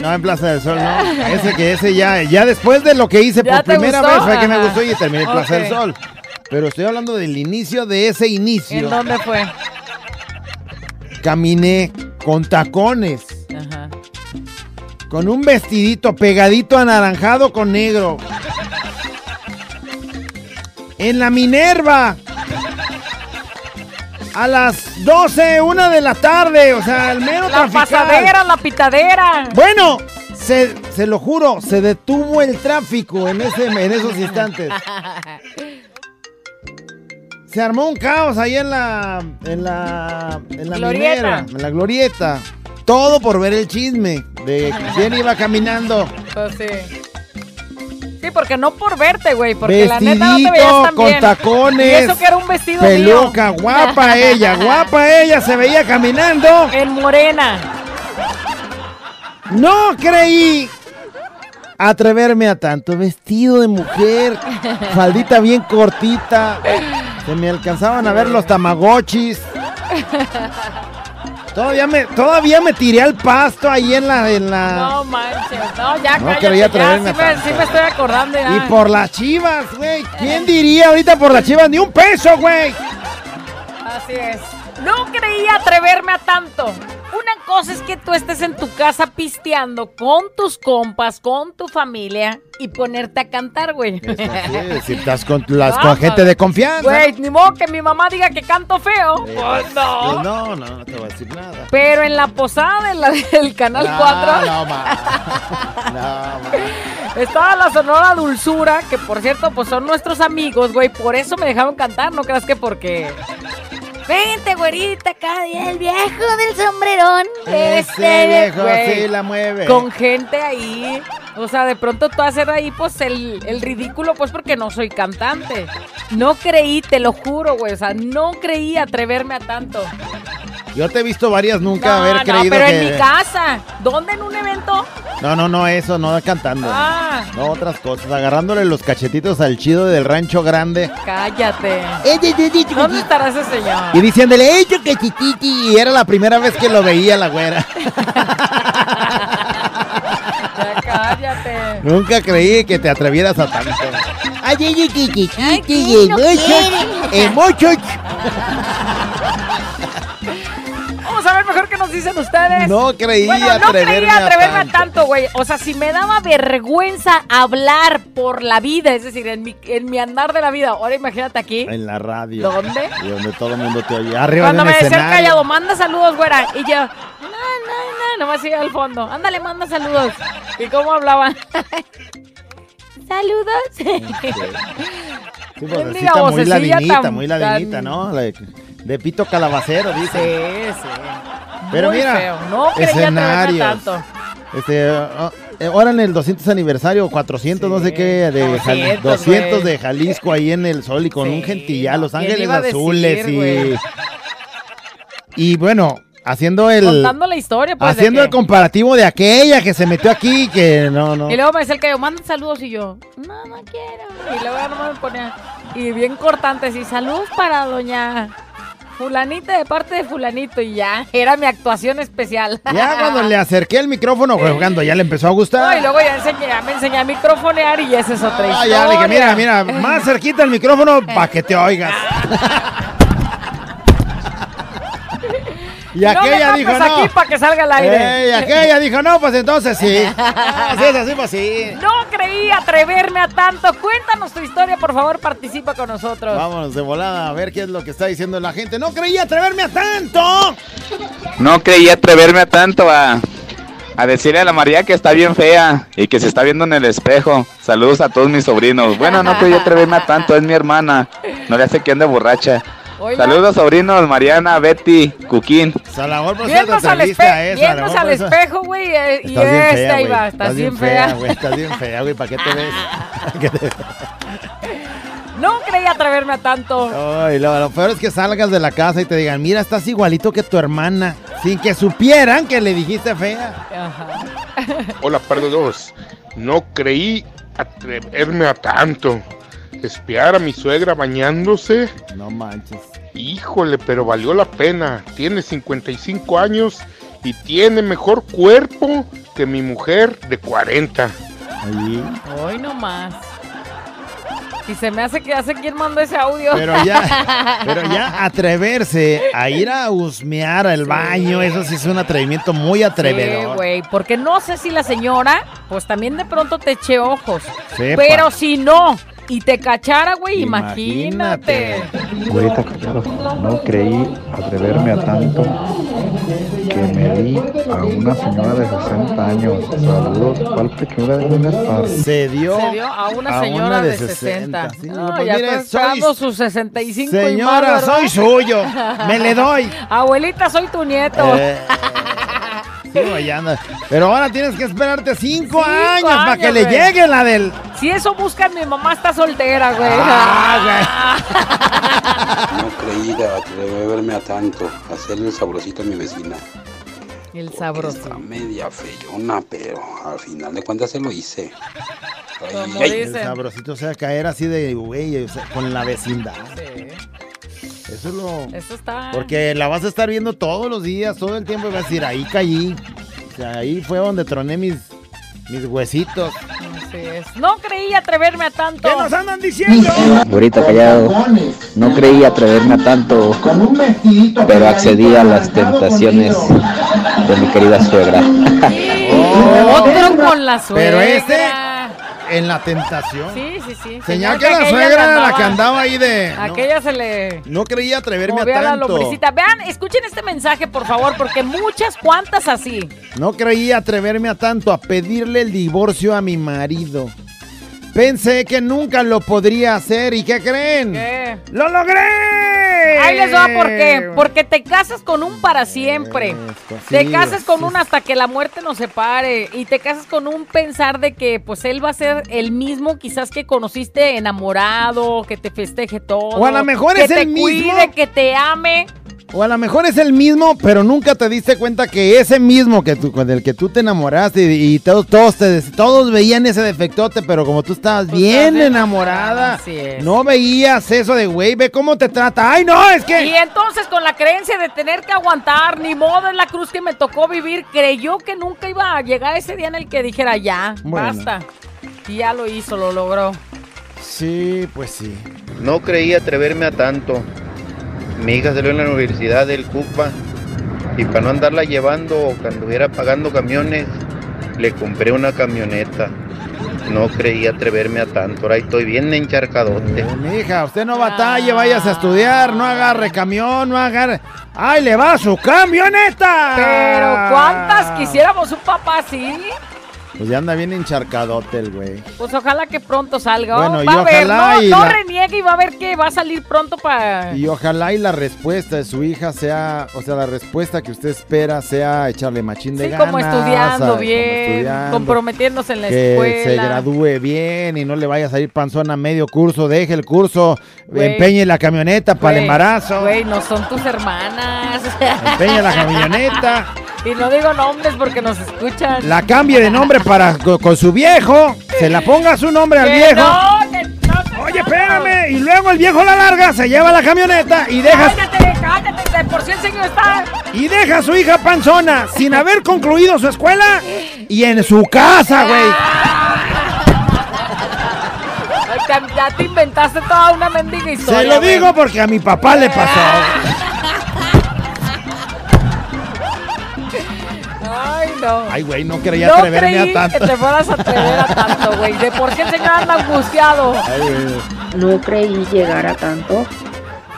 [SPEAKER 2] No, en Plaza del Sol, no. Ese que ese ya, ya después de lo que hice
[SPEAKER 3] ¿Ya
[SPEAKER 2] por primera
[SPEAKER 3] gustó?
[SPEAKER 2] vez fue que me gustó y terminé en Plaza del Sol. Pero estoy hablando del inicio de ese inicio.
[SPEAKER 3] ¿En dónde fue?
[SPEAKER 2] Caminé con tacones,
[SPEAKER 3] Ajá.
[SPEAKER 2] con un vestidito pegadito anaranjado con negro. En la Minerva. A las 12, una de la tarde, o sea, al menos
[SPEAKER 3] La pasadera, la pitadera.
[SPEAKER 2] Bueno, se, se lo juro, se detuvo el tráfico en, ese, en esos instantes. Se armó un caos ahí en la. en la. en la
[SPEAKER 3] Glorieta.
[SPEAKER 2] minera, en la glorieta. Todo por ver el chisme de quién iba caminando.
[SPEAKER 3] Pues sí. Sí, porque no por verte, güey, porque la neta no te veías tan
[SPEAKER 2] con
[SPEAKER 3] bien.
[SPEAKER 2] tacones.
[SPEAKER 3] Y eso que era un vestido
[SPEAKER 2] Peluca,
[SPEAKER 3] mío.
[SPEAKER 2] guapa ella, guapa ella, se veía caminando.
[SPEAKER 3] En morena.
[SPEAKER 2] No creí atreverme a tanto. Vestido de mujer, faldita bien cortita. Se me alcanzaban a ver los tamagotchis. Todavía me, todavía me tiré al pasto ahí en la, en la.
[SPEAKER 3] No manches, no, ya
[SPEAKER 2] No
[SPEAKER 3] cállate,
[SPEAKER 2] quería
[SPEAKER 3] ya,
[SPEAKER 2] atreverme
[SPEAKER 3] sí me, sí me estoy acordando ya.
[SPEAKER 2] Y por las chivas, güey. ¿Quién diría ahorita por las chivas? Ni un peso, güey.
[SPEAKER 3] Así es. No creía atreverme a tanto. Una cosa es que tú estés en tu casa pisteando con tus compas, con tu familia y ponerte a cantar, güey.
[SPEAKER 2] si estás con, las, con
[SPEAKER 3] Vamos.
[SPEAKER 2] gente de confianza.
[SPEAKER 3] Güey, ni modo que mi mamá diga que canto feo. Pues
[SPEAKER 2] Pues
[SPEAKER 3] no.
[SPEAKER 2] no, no, no te voy a decir nada.
[SPEAKER 3] Pero en la posada de la- del Canal
[SPEAKER 2] No,
[SPEAKER 3] 4
[SPEAKER 2] no, ma. No, ma.
[SPEAKER 3] estaba la Sonora Dulzura, que por cierto, pues son nuestros amigos, güey. Por eso me dejaron cantar, no creas que porque... Vente, güerita, acá el viejo del sombrerón.
[SPEAKER 2] Ese viejo
[SPEAKER 3] güey,
[SPEAKER 2] sí la mueve.
[SPEAKER 3] Con gente ahí. O sea, de pronto tú hacer ahí, pues, el, el ridículo, pues, porque no soy cantante. No creí, te lo juro, güey. O sea, no creí atreverme a tanto.
[SPEAKER 2] Yo te he visto varias nunca
[SPEAKER 3] no,
[SPEAKER 2] haber
[SPEAKER 3] no,
[SPEAKER 2] creído
[SPEAKER 3] pero
[SPEAKER 2] que.
[SPEAKER 3] en mi casa. ¿Dónde en un evento?
[SPEAKER 2] No, no, no, eso, no cantando.
[SPEAKER 3] Ah.
[SPEAKER 2] No, otras cosas. Agarrándole los cachetitos al chido del rancho grande.
[SPEAKER 3] Cállate. ¿Dónde estará ese señor?
[SPEAKER 2] Y diciéndole, ¡Ey, yo cachititi! Y era la primera vez que lo veía la güera.
[SPEAKER 3] Ya cállate.
[SPEAKER 2] Nunca creí que te atrevieras a tanto. Ay, ay, ay, ay, ay, ay,
[SPEAKER 3] dicen ustedes.
[SPEAKER 2] No creí
[SPEAKER 3] bueno, no
[SPEAKER 2] atreverme
[SPEAKER 3] creía
[SPEAKER 2] a
[SPEAKER 3] atreverme a
[SPEAKER 2] tanto.
[SPEAKER 3] tanto, güey. O sea, si me daba vergüenza hablar por la vida, es decir, en mi, en mi andar de la vida. Ahora imagínate aquí.
[SPEAKER 2] En la radio.
[SPEAKER 3] ¿Dónde?
[SPEAKER 2] Y donde todo el mundo te oye. Arriba
[SPEAKER 3] Cuando me decían callado, manda saludos, güera. Y yo, no, no, no, nomás iba al fondo. Ándale, manda saludos. ¿Y cómo hablaban? Saludos.
[SPEAKER 2] Sí, vocecita muy
[SPEAKER 3] tan-
[SPEAKER 2] muy ¿no? De, pito calabacero, dice.
[SPEAKER 3] Sí, sí.
[SPEAKER 2] Pero
[SPEAKER 3] Muy
[SPEAKER 2] mira,
[SPEAKER 3] feo. No
[SPEAKER 2] escenarios.
[SPEAKER 3] tanto.
[SPEAKER 2] Este, ah, eh, ahora en el 200 aniversario, 400, no sé qué, de Jal-
[SPEAKER 3] 200,
[SPEAKER 2] 200
[SPEAKER 3] güey.
[SPEAKER 2] de Jalisco ahí en el sol y con
[SPEAKER 3] Sí,
[SPEAKER 2] un gentillal, Los
[SPEAKER 3] ¿quién
[SPEAKER 2] Ángeles
[SPEAKER 3] decir,
[SPEAKER 2] Azules y. Y bueno, haciendo el.
[SPEAKER 3] Contando la historia, pues.
[SPEAKER 2] haciendo el comparativo de aquella que se metió aquí, que no, no.
[SPEAKER 3] Y luego me decía el que yo, manda saludos y yo, no, no quiero. Y luego ya nomás me ponía, y bien cortantes, y saludos para doña fulanita de parte de fulanito. Y ya, era mi actuación especial.
[SPEAKER 2] Ya cuando le acerqué el micrófono jugando, ya le empezó a
[SPEAKER 3] No,
[SPEAKER 2] gustar.
[SPEAKER 3] y luego ya, enseñé, ya me enseñé a microfonear y esa es otra
[SPEAKER 2] Ah,
[SPEAKER 3] historia.
[SPEAKER 2] ya le dije, mira, mira, más cerquita el micrófono para que te oigas. Y
[SPEAKER 3] no me
[SPEAKER 2] aquella dijo
[SPEAKER 3] tapes
[SPEAKER 2] no.
[SPEAKER 3] aquí para que salga al aire.
[SPEAKER 2] Eh, y aquella dijo no, pues entonces sí. Ah, si es así, pues sí.
[SPEAKER 3] No creí atreverme a tanto. Cuéntanos tu historia, por favor, participa con nosotros.
[SPEAKER 2] Vámonos de volada a ver qué es lo que está diciendo la gente. No creía atreverme a tanto.
[SPEAKER 11] No creí atreverme a tanto a, a decirle a la María que está bien fea y que se está viendo en el espejo. Saludos a todos mis sobrinos. Bueno, no creí atreverme a tanto, es mi hermana. No le hace que ande borracha. Saludos sobrinos, Mariana, Betty, Cuquín.
[SPEAKER 2] Mejor por
[SPEAKER 3] al, espe-
[SPEAKER 2] mejor
[SPEAKER 3] al
[SPEAKER 2] eso-
[SPEAKER 3] espejo, güey, eh, y esta
[SPEAKER 2] fea,
[SPEAKER 3] iba, estás bien fea.
[SPEAKER 2] güey. Estás bien fea, güey. ¿Para qué te ves? ¿Qué te-
[SPEAKER 3] No creí atreverme a tanto.
[SPEAKER 2] Ay, lo, lo peor es que salgas de la casa y te digan, mira, estás igualito que tu hermana. Sin que supieran que le dijiste fea.
[SPEAKER 12] Hola, par de dos. No creí atreverme a tanto. Espiar a mi suegra bañándose.
[SPEAKER 2] No manches.
[SPEAKER 12] Híjole, pero valió la pena. Tiene 55 años y tiene mejor cuerpo que mi mujer de 40.
[SPEAKER 3] Hoy nomás. Y se me hace que hace quien mandó ese audio.
[SPEAKER 2] Pero ya, pero ya atreverse a ir a husmear al baño, eso sí es un atrevimiento muy
[SPEAKER 3] Sí,
[SPEAKER 2] atrevedor.
[SPEAKER 3] güey, porque no sé si la señora, pues también de pronto te eche ojos.
[SPEAKER 2] Sepa.
[SPEAKER 3] Pero si no, y te cachara, güey, imagínate.
[SPEAKER 13] Güerita Callado, no creí atreverme a tanto que me di a una señora de 60 años. Saludos, ¿cuál pechura de?
[SPEAKER 2] Se dio,
[SPEAKER 3] Se dio a una señora de 60.
[SPEAKER 2] Sí,
[SPEAKER 3] No,
[SPEAKER 2] pues
[SPEAKER 3] ya
[SPEAKER 2] mire,
[SPEAKER 3] está esperando
[SPEAKER 2] soy-
[SPEAKER 3] sus 65 y
[SPEAKER 2] Señora, soy suyo. Me le doy.
[SPEAKER 3] Abuelita, soy tu nieto.
[SPEAKER 2] Eh, sí, güey. Pero ahora tienes que esperarte cinco,
[SPEAKER 3] Cinco
[SPEAKER 2] años, para que le
[SPEAKER 3] güey.
[SPEAKER 2] llegue la del.
[SPEAKER 3] Si eso buscan, mi mamá está soltera, güey.
[SPEAKER 2] Ah,
[SPEAKER 14] No creí atreverme a tanto, hacerle el sabrosito a mi vecina.
[SPEAKER 3] El sabroso.
[SPEAKER 14] Está media feyona, pero al final de cuentas se lo hice. Ay,
[SPEAKER 3] Como
[SPEAKER 14] ay,
[SPEAKER 2] El sabrosito, o sea, caer así de, güey, o sea, con la vecindad. Eso es lo.
[SPEAKER 3] Eso está.
[SPEAKER 2] Porque la vas a estar viendo todos los días, todo el tiempo, y vas a decir, ahí caí. O sea, ahí fue donde troné mis, mis huesitos.
[SPEAKER 3] Así es. No creí atreverme a tanto.
[SPEAKER 10] ¿Qué nos andan diciendo?
[SPEAKER 15] Güerita callado, no creí atreverme a tanto, pero accedí a las tentaciones de mi querida suegra.
[SPEAKER 3] Otro con la suegra.
[SPEAKER 2] Pero este, en la tentación.
[SPEAKER 3] Sí, sí, sí.
[SPEAKER 2] Señal
[SPEAKER 3] Señal
[SPEAKER 2] que la suegra era la que andaba ahí de. No,
[SPEAKER 3] Aquella se le
[SPEAKER 2] no creía atreverme a
[SPEAKER 3] la
[SPEAKER 2] tanto.
[SPEAKER 3] lombricita. Vean, escuchen este mensaje, por favor, porque muchas cuantas así.
[SPEAKER 2] No creí atreverme a tanto a pedirle el divorcio a mi marido. Pensé que nunca lo podría hacer y ¿qué creen?
[SPEAKER 3] ¿Qué?
[SPEAKER 2] ¡Lo logré!
[SPEAKER 3] Ahí les va por qué. Porque te casas con un para siempre. te
[SPEAKER 2] sí,
[SPEAKER 3] casas con un hasta que la muerte nos separe. Y te casas con un pensar de que pues él va a ser el mismo quizás que conociste enamorado, que te festeje todo.
[SPEAKER 2] O a lo mejor
[SPEAKER 3] que
[SPEAKER 2] es
[SPEAKER 3] te
[SPEAKER 2] el mismo.
[SPEAKER 3] cuide, que te ame.
[SPEAKER 2] O a lo mejor es el mismo, pero nunca te diste cuenta que ese mismo que tú, con el que tú te enamoraste y, y todos, todos, te- todos veían ese defectote, pero como tú estabas bien enamorada,
[SPEAKER 3] es.
[SPEAKER 2] no veías eso de güey, ve cómo te trata. ¡Ay, no! Es que.
[SPEAKER 3] Y entonces con la creencia de tener que aguantar, ni modo es la cruz que me tocó vivir, creyó que nunca iba a llegar ese día en el que dijera ya,
[SPEAKER 2] Bueno.
[SPEAKER 3] basta. Y ya lo hizo, lo logró.
[SPEAKER 2] Sí, pues sí.
[SPEAKER 16] No creí atreverme a tanto. Mi hija salió en la universidad del CUPA y para no andarla llevando o que anduviera pagando camiones, le compré una camioneta. No creí atreverme a tanto. Ahora estoy bien encharcadote.
[SPEAKER 2] Mi hija, usted no batalle, vayas a estudiar, no agarre camión, no agarre. ¡Ay, le va su camioneta!
[SPEAKER 3] Pero ¿cuántas quisiéramos un papá así?
[SPEAKER 2] Pues ya anda bien encharcadote el güey.
[SPEAKER 3] Pues ojalá que pronto salga.
[SPEAKER 2] Bueno,
[SPEAKER 3] va
[SPEAKER 2] y
[SPEAKER 3] a ver, no, no
[SPEAKER 2] la-
[SPEAKER 3] reniegue y va a ver que va a salir pronto para...
[SPEAKER 2] Y ojalá y la respuesta de su hija sea, o sea, la respuesta que usted espera sea echarle machín de
[SPEAKER 3] Sí,
[SPEAKER 2] ganas.
[SPEAKER 3] como estudiando
[SPEAKER 2] como
[SPEAKER 3] bien,
[SPEAKER 2] estudiando,
[SPEAKER 3] comprometiéndose en la
[SPEAKER 2] que
[SPEAKER 3] escuela.
[SPEAKER 2] se gradúe bien y no le vaya a salir panzón a medio curso, deje el curso,
[SPEAKER 3] Güey.
[SPEAKER 2] empeñe la camioneta para el embarazo,
[SPEAKER 3] Güey, no son tus hermanas.
[SPEAKER 2] empeñe la camioneta,
[SPEAKER 3] y no digo nombres porque nos escuchan.
[SPEAKER 2] la cambie de nombre para co- con su viejo, se la ponga su nombre al viejo.
[SPEAKER 3] no, que no te-
[SPEAKER 2] Oye, espérame, y luego el viejo la larga, se lleva la camioneta y deja
[SPEAKER 3] Cállate, cállate, de por si el señor está...
[SPEAKER 2] y deja a su hija panzona sin haber concluido su escuela y en su casa, güey.
[SPEAKER 3] Ya te inventaste toda una mendiga historia.
[SPEAKER 2] Se lo digo porque a mi papá le pasó.
[SPEAKER 3] No.
[SPEAKER 2] Ay, güey, no quería
[SPEAKER 3] no
[SPEAKER 2] atreverme
[SPEAKER 3] creí
[SPEAKER 2] a tanto.
[SPEAKER 3] que te fueras a atrever a tanto, güey. De por qué el señor anda angustiado.
[SPEAKER 2] Ay, güey.
[SPEAKER 17] No creí llegar a tanto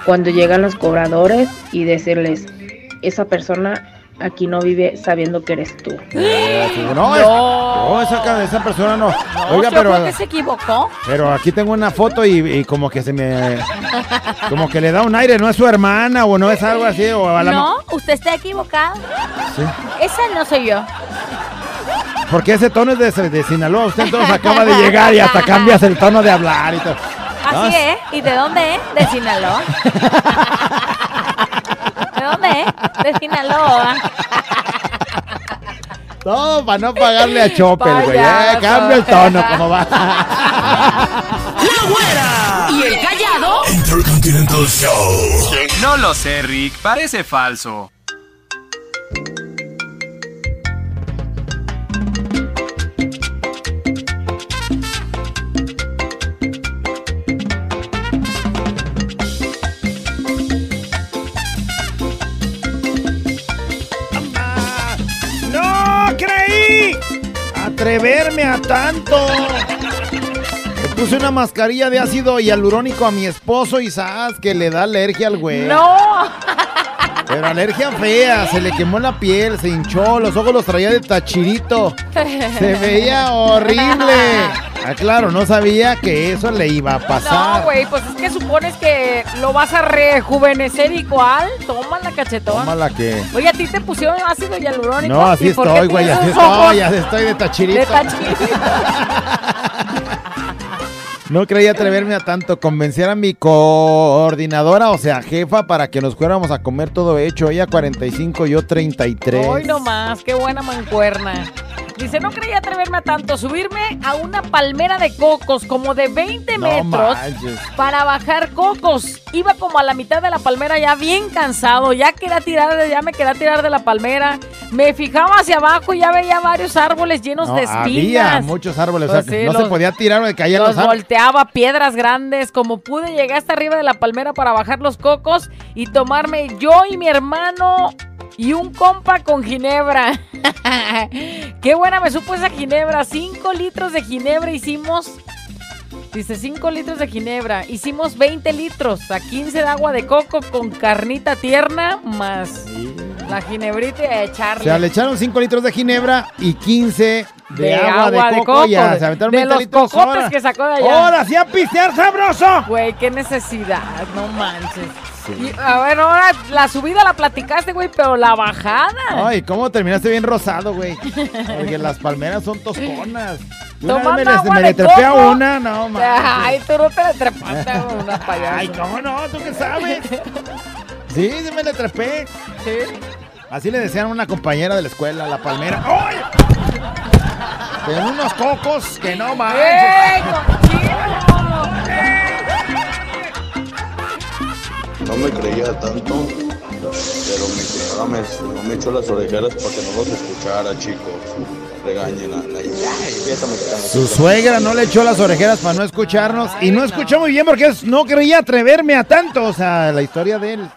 [SPEAKER 17] cuando llegan los cobradores y decirles, esa persona aquí no vive sabiendo que eres tú.
[SPEAKER 2] No, es- no, esa, esa persona no. Oiga,
[SPEAKER 3] Yo
[SPEAKER 2] pero,
[SPEAKER 3] creo que se equivocó.
[SPEAKER 2] pero aquí tengo una foto y, y como que se me. Como que le da un aire, no es su hermana o no es algo así. O a la
[SPEAKER 3] No, usted está equivocado.
[SPEAKER 2] Sí.
[SPEAKER 3] Esa no soy yo.
[SPEAKER 2] Porque ese tono es de, de Sinaloa. Usted entonces acaba de llegar y hasta cambias el tono de hablar y todo. No,
[SPEAKER 3] Así es. ¿Y de dónde es? De Sinaloa. ¿De Sinaloa.
[SPEAKER 2] Todo para no pagarle a Chopper, güey. Eh, cambia el tono, como va.
[SPEAKER 3] ¿Y el callado?
[SPEAKER 5] Intercontinental Show.
[SPEAKER 18] No lo sé, Rick. Parece falso.
[SPEAKER 2] ¡Atreverme a tanto! Le puse una mascarilla de ácido hialurónico a mi esposo y sabes que le da alergia al güey.
[SPEAKER 3] ¡No!
[SPEAKER 2] Pero alergia fea, se le quemó la piel, se hinchó, los ojos los traía de tachirito. Se veía horrible. Ah, claro, no sabía que eso le iba a pasar.
[SPEAKER 3] No, güey, pues es que supones que lo vas a rejuvenecer igual. Toma la cachetón.
[SPEAKER 2] Tómala que.
[SPEAKER 3] Oye, a ti te pusieron ácido hialurónico.
[SPEAKER 2] No, así
[SPEAKER 3] ¿Y por qué
[SPEAKER 2] estoy, güey, así estoy, así estoy de tachirito.
[SPEAKER 3] De tachirito.
[SPEAKER 2] No creía atreverme a tanto, convencer a mi coordinadora, o sea, jefa, para que nos fuéramos a comer todo hecho. Ella 45, yo 33.
[SPEAKER 3] Hoy nomás, qué buena mancuerna. Dice, no creía atreverme a tanto, subirme a una palmera de cocos como de 20
[SPEAKER 2] No
[SPEAKER 3] metros
[SPEAKER 2] manches.
[SPEAKER 3] para bajar cocos. Iba como a la mitad de la palmera ya bien cansado, ya quería tirar, de- ya me quería tirar de la palmera. Me fijaba hacia abajo y ya veía varios árboles llenos
[SPEAKER 2] No,
[SPEAKER 3] de espinas.
[SPEAKER 2] había muchos árboles, o sea,
[SPEAKER 3] Pues sí,
[SPEAKER 2] no se podía tirar, me caían los
[SPEAKER 3] Los
[SPEAKER 2] árboles.
[SPEAKER 3] volteaba piedras grandes, como pude llegar hasta arriba de la palmera para bajar los cocos y tomarme yo y mi hermano y un compa con ginebra. Qué buena me supo esa ginebra. Cinco litros de ginebra hicimos. Dice 5 litros de ginebra. Hicimos 20 litros a 15 de agua de coco con carnita tierna más la ginebrita y a
[SPEAKER 2] O
[SPEAKER 3] echarle.
[SPEAKER 2] sea, le echaron 5 litros de ginebra y 15 de,
[SPEAKER 3] De
[SPEAKER 2] agua,
[SPEAKER 3] agua
[SPEAKER 2] de
[SPEAKER 3] de
[SPEAKER 2] coco. ya,
[SPEAKER 3] coco,
[SPEAKER 2] se aventaron
[SPEAKER 3] de
[SPEAKER 2] 20
[SPEAKER 3] los
[SPEAKER 2] litros
[SPEAKER 3] cocotes
[SPEAKER 2] ahora.
[SPEAKER 3] que sacó de allá.
[SPEAKER 2] ¡Ahora sí a pistear sabroso!
[SPEAKER 3] Güey, qué necesidad, no manches. Y, a ver, ahora la subida la platicaste, güey, pero la bajada.
[SPEAKER 2] Ay, ¿cómo terminaste bien rosado, güey? Porque las palmeras son tosconas. Una
[SPEAKER 3] Tomando
[SPEAKER 2] me, le-
[SPEAKER 3] agua
[SPEAKER 2] me
[SPEAKER 3] de
[SPEAKER 2] le trepé a
[SPEAKER 3] coco.
[SPEAKER 2] una, no, mames.
[SPEAKER 3] Ay, tú no te le trepaste a una payasa.
[SPEAKER 2] Ay, ¿cómo no? ¿Tú qué sabes? Sí, sí me le trepé.
[SPEAKER 3] Sí.
[SPEAKER 2] Así le decían a una compañera de la escuela, la palmera. ¡Ay! Con unos cocos que no manches.
[SPEAKER 3] ¡Eh,
[SPEAKER 14] No me creía tanto, pero mi señora me, no me echó las orejeras para que no los escuchara, chicos. Regáñenla. Ay, empieza a meter-
[SPEAKER 2] Su suegra no le echó las orejeras para no escucharnos. y no escuchó muy bien porque no creía atreverme a tanto. O sea, la historia de él.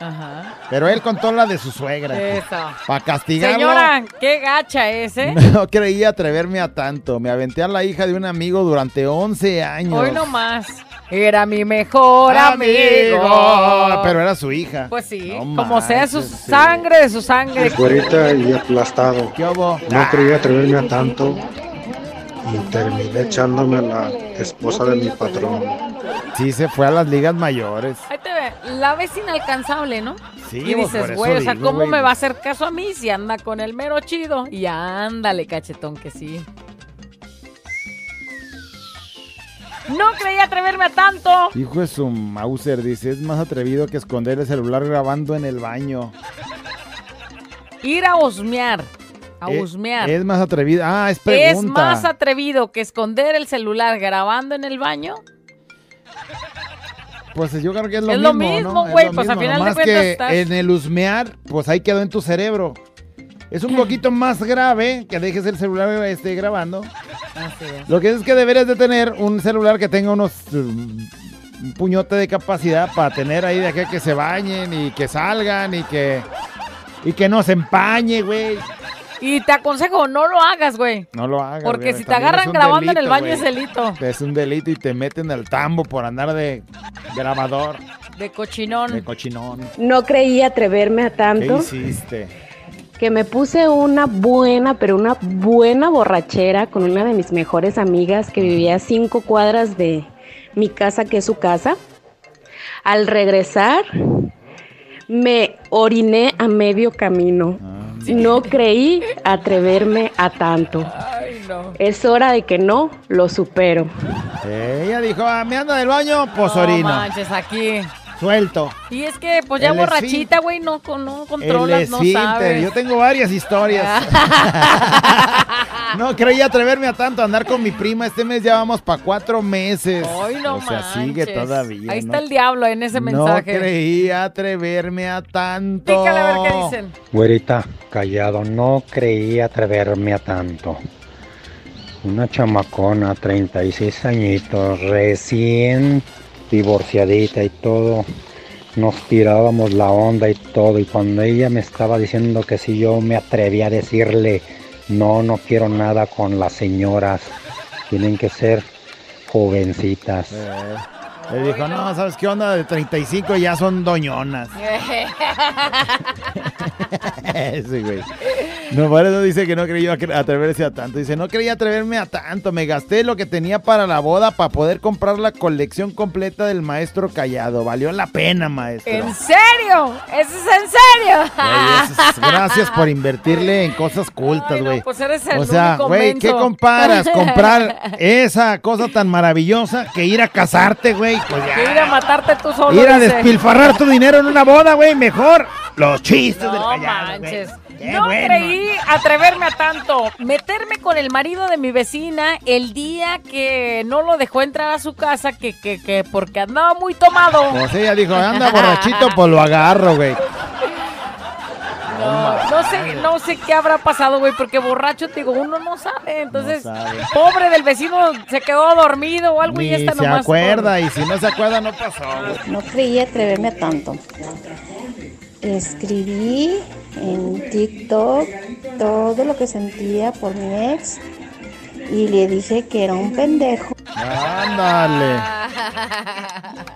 [SPEAKER 2] Pero él contó la de su suegra.
[SPEAKER 3] Eso.
[SPEAKER 2] Para castigarlo.
[SPEAKER 3] Señora, qué gacha es, ¿eh?
[SPEAKER 2] No creía atreverme a tanto. Me aventé a la hija de un amigo durante 11 años.
[SPEAKER 3] Hoy nomás. Era mi mejor amigo.
[SPEAKER 2] Pero era su hija.
[SPEAKER 3] Pues sí,
[SPEAKER 2] No
[SPEAKER 3] como sea su
[SPEAKER 2] sí.
[SPEAKER 3] sangre de su sangre.
[SPEAKER 19] Güerita y aplastado.
[SPEAKER 2] ¿Qué hubo?
[SPEAKER 19] No creía atreverme a tanto y terminé echándome a la esposa de mi patrón.
[SPEAKER 2] Sí, se fue a las ligas mayores.
[SPEAKER 3] Ahí te ve, la ves inalcanzable, ¿no?
[SPEAKER 2] Sí,
[SPEAKER 3] y dices, güey, o sea,
[SPEAKER 2] digo,
[SPEAKER 3] ¿cómo me va a hacer caso a mí si anda con el mero chido? Y ándale, cachetón, que sí. No creía atreverme a tanto.
[SPEAKER 2] Hijo de su Mauser, dice, es más atrevido que esconder el celular grabando en el baño.
[SPEAKER 3] Ir a husmear. A
[SPEAKER 2] Eh,
[SPEAKER 3] husmear.
[SPEAKER 2] Es más atrevido. Ah, es
[SPEAKER 3] ¿Es
[SPEAKER 2] pregunta.
[SPEAKER 3] más atrevido que esconder el celular grabando en el baño?
[SPEAKER 2] Pues yo creo que es lo
[SPEAKER 3] Es
[SPEAKER 2] mismo.
[SPEAKER 3] lo mismo,
[SPEAKER 2] ¿no? Es
[SPEAKER 3] güey,
[SPEAKER 2] lo
[SPEAKER 3] pues, a
[SPEAKER 2] mismo,
[SPEAKER 3] final de cuentas
[SPEAKER 2] que
[SPEAKER 3] estás-
[SPEAKER 2] en el husmear, pues ahí quedó en tu cerebro. Es un poquito más grave que dejes el celular este, grabando.
[SPEAKER 3] Así es.
[SPEAKER 2] Lo que es que deberías de tener un celular que tenga unos un puñote de capacidad para tener ahí de acá que se bañen y que salgan y que y que no se empañe, güey.
[SPEAKER 3] Y te aconsejo, no lo hagas, güey.
[SPEAKER 2] No lo hagas.
[SPEAKER 3] Porque
[SPEAKER 2] güey,
[SPEAKER 3] si te agarran grabando en el baño
[SPEAKER 2] güey.
[SPEAKER 3] es delito.
[SPEAKER 2] Es un delito y te meten al tambo por andar de grabador,
[SPEAKER 3] De cochinón.
[SPEAKER 2] de cochinón.
[SPEAKER 20] No creí atreverme a
[SPEAKER 2] ¿Qué
[SPEAKER 20] tanto
[SPEAKER 2] hiciste?
[SPEAKER 20] Que me puse una buena, pero una buena borrachera con una de mis mejores amigas que vivía a cinco cuadras de mi casa, que es su casa. Al regresar, me oriné a medio camino. No creí atreverme a tanto. Es hora de que no lo supero.
[SPEAKER 2] Ella dijo, ah, me anda del baño, pues
[SPEAKER 3] No
[SPEAKER 2] orino.
[SPEAKER 3] manches, aquí.
[SPEAKER 2] Suelto.
[SPEAKER 3] Y es que, pues ya
[SPEAKER 2] El
[SPEAKER 3] borrachita, güey, no, con- no
[SPEAKER 2] El
[SPEAKER 3] controlas, no sabes.
[SPEAKER 2] Yo tengo varias historias. no creí atreverme a tanto a andar con mi prima. Este mes ya vamos para cuatro meses.
[SPEAKER 3] Ay, no
[SPEAKER 2] o sea,
[SPEAKER 3] manches.
[SPEAKER 2] sigue todavía.
[SPEAKER 3] Ahí
[SPEAKER 2] ¿no?
[SPEAKER 3] está el diablo en ese
[SPEAKER 2] No
[SPEAKER 3] mensaje.
[SPEAKER 2] creí atreverme a tanto.
[SPEAKER 3] Pícale a ver qué dicen.
[SPEAKER 21] Güerita, callado, no creí atreverme a tanto. Una chamacona, 36 añitos, recién divorciadita y todo. Nos tirábamos la onda y todo. Y cuando ella me estaba diciendo que si yo me atreví a decirle, no, no quiero nada con las señoras. Tienen que ser jovencitas.
[SPEAKER 2] Eh, Le dijo, no, ¿sabes qué onda? De 35 ya son doñonas. Güey. No, por eso dice que no creía cre- atreverse a tanto. Dice, no quería atreverme a tanto. Me gasté lo que tenía para la boda para poder comprar la colección completa del maestro Callado. Valió la pena, maestro.
[SPEAKER 3] ¿En serio? ¿Eso es en serio?
[SPEAKER 2] Es- gracias por invertirle en cosas cultas, güey.
[SPEAKER 3] pues eres el
[SPEAKER 2] o sea, güey, ¿qué comparas? Comprar esa cosa tan maravillosa que ir a casarte, güey. Pues ya.
[SPEAKER 3] Que ir a matarte tú solo.
[SPEAKER 2] Ir a despilfarrar tu dinero en una boda, güey, mejor. Los chistes del
[SPEAKER 3] No
[SPEAKER 2] callado, güey.
[SPEAKER 3] manches.
[SPEAKER 2] Qué
[SPEAKER 3] No
[SPEAKER 2] bueno.
[SPEAKER 3] creí atreverme a tanto. Meterme con el marido de mi vecina el día que no lo dejó entrar a su casa, que, que, que porque andaba muy tomado.
[SPEAKER 2] Pues ella dijo, anda borrachito, pues lo agarro, güey.
[SPEAKER 3] No, no sé, no sé qué habrá pasado, güey, porque borracho, te digo, uno no sabe. Entonces,
[SPEAKER 2] sabe.
[SPEAKER 3] pobre del vecino, se quedó dormido o algo y
[SPEAKER 2] Ni
[SPEAKER 3] esta
[SPEAKER 2] se
[SPEAKER 3] nomás.
[SPEAKER 2] acuerda, y si no se acuerda, no pasó.
[SPEAKER 22] No creí atreverme a tanto. Escribí en TikTok todo lo que sentía por mi ex y le dije que era un pendejo.
[SPEAKER 2] Ándale.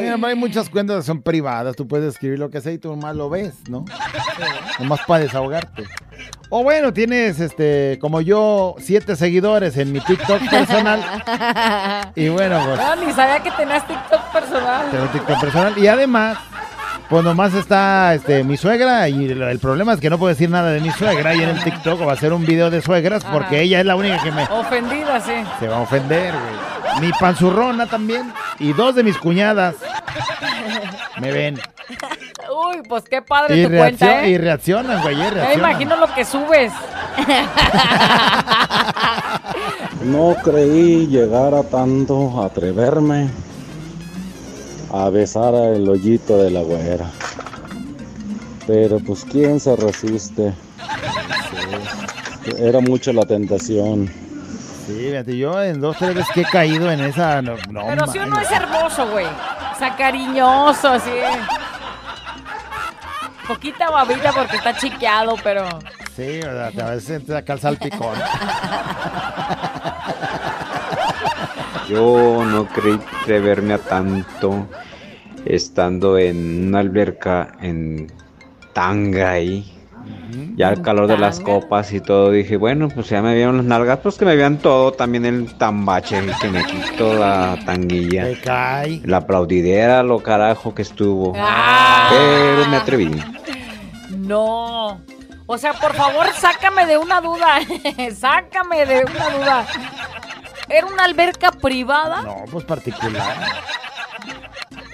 [SPEAKER 2] Mira, hay muchas cuentas que son privadas, tú puedes escribir lo que sea y tú nomás lo ves, ¿no? Nomás para desahogarte. O bueno, tienes, este, como yo, siete seguidores en mi TikTok personal. Y bueno, pues,
[SPEAKER 3] No, ni sabía que tenías TikTok personal.
[SPEAKER 2] tengo TikTok personal. Y además, pues nomás está este, mi suegra y el, problema es que no puedo decir nada de mi suegra y en el TikTok va a hacer un video de suegras porque
[SPEAKER 3] Ajá.
[SPEAKER 2] ella es la única que me
[SPEAKER 3] Ofendida, sí.
[SPEAKER 2] se va a ofender, güey. Mi panzurrona también y dos de mis cuñadas me ven
[SPEAKER 3] Uy, pues qué padre
[SPEAKER 2] y,
[SPEAKER 3] tu cuenta,
[SPEAKER 2] reaccion- y
[SPEAKER 3] ¿eh?
[SPEAKER 2] reaccionan, güey,
[SPEAKER 3] Ya imagino lo que subes.
[SPEAKER 23] No creí llegar a tanto, atreverme a besar el hoyito de la güera. Pero pues quién se resiste. Era mucho la tentación.
[SPEAKER 2] Sí, fíjate, yo en dos, tres veces que he caído en esa... No, no
[SPEAKER 3] Pero si uno es hermoso, güey. O sea, cariñoso, así. Poquita babita porque está chiqueado, pero.
[SPEAKER 2] Sí, o sea, a veces te calza el picón.
[SPEAKER 24] Yo no creí atreverme a tanto estando en una alberca en tanga ahí. Ya al calor de las copas y todo, dije, bueno, pues ya me vieron las nalgas, pues que me vean todo, también el tambache, que me quito la tanguilla. La aplaudidera, lo carajo que estuvo.
[SPEAKER 3] Ah.
[SPEAKER 24] Pero me atreví.
[SPEAKER 3] No. O sea, por favor, sácame de una duda. sácame de una duda. ¿Era una alberca privada?
[SPEAKER 2] No, pues particular.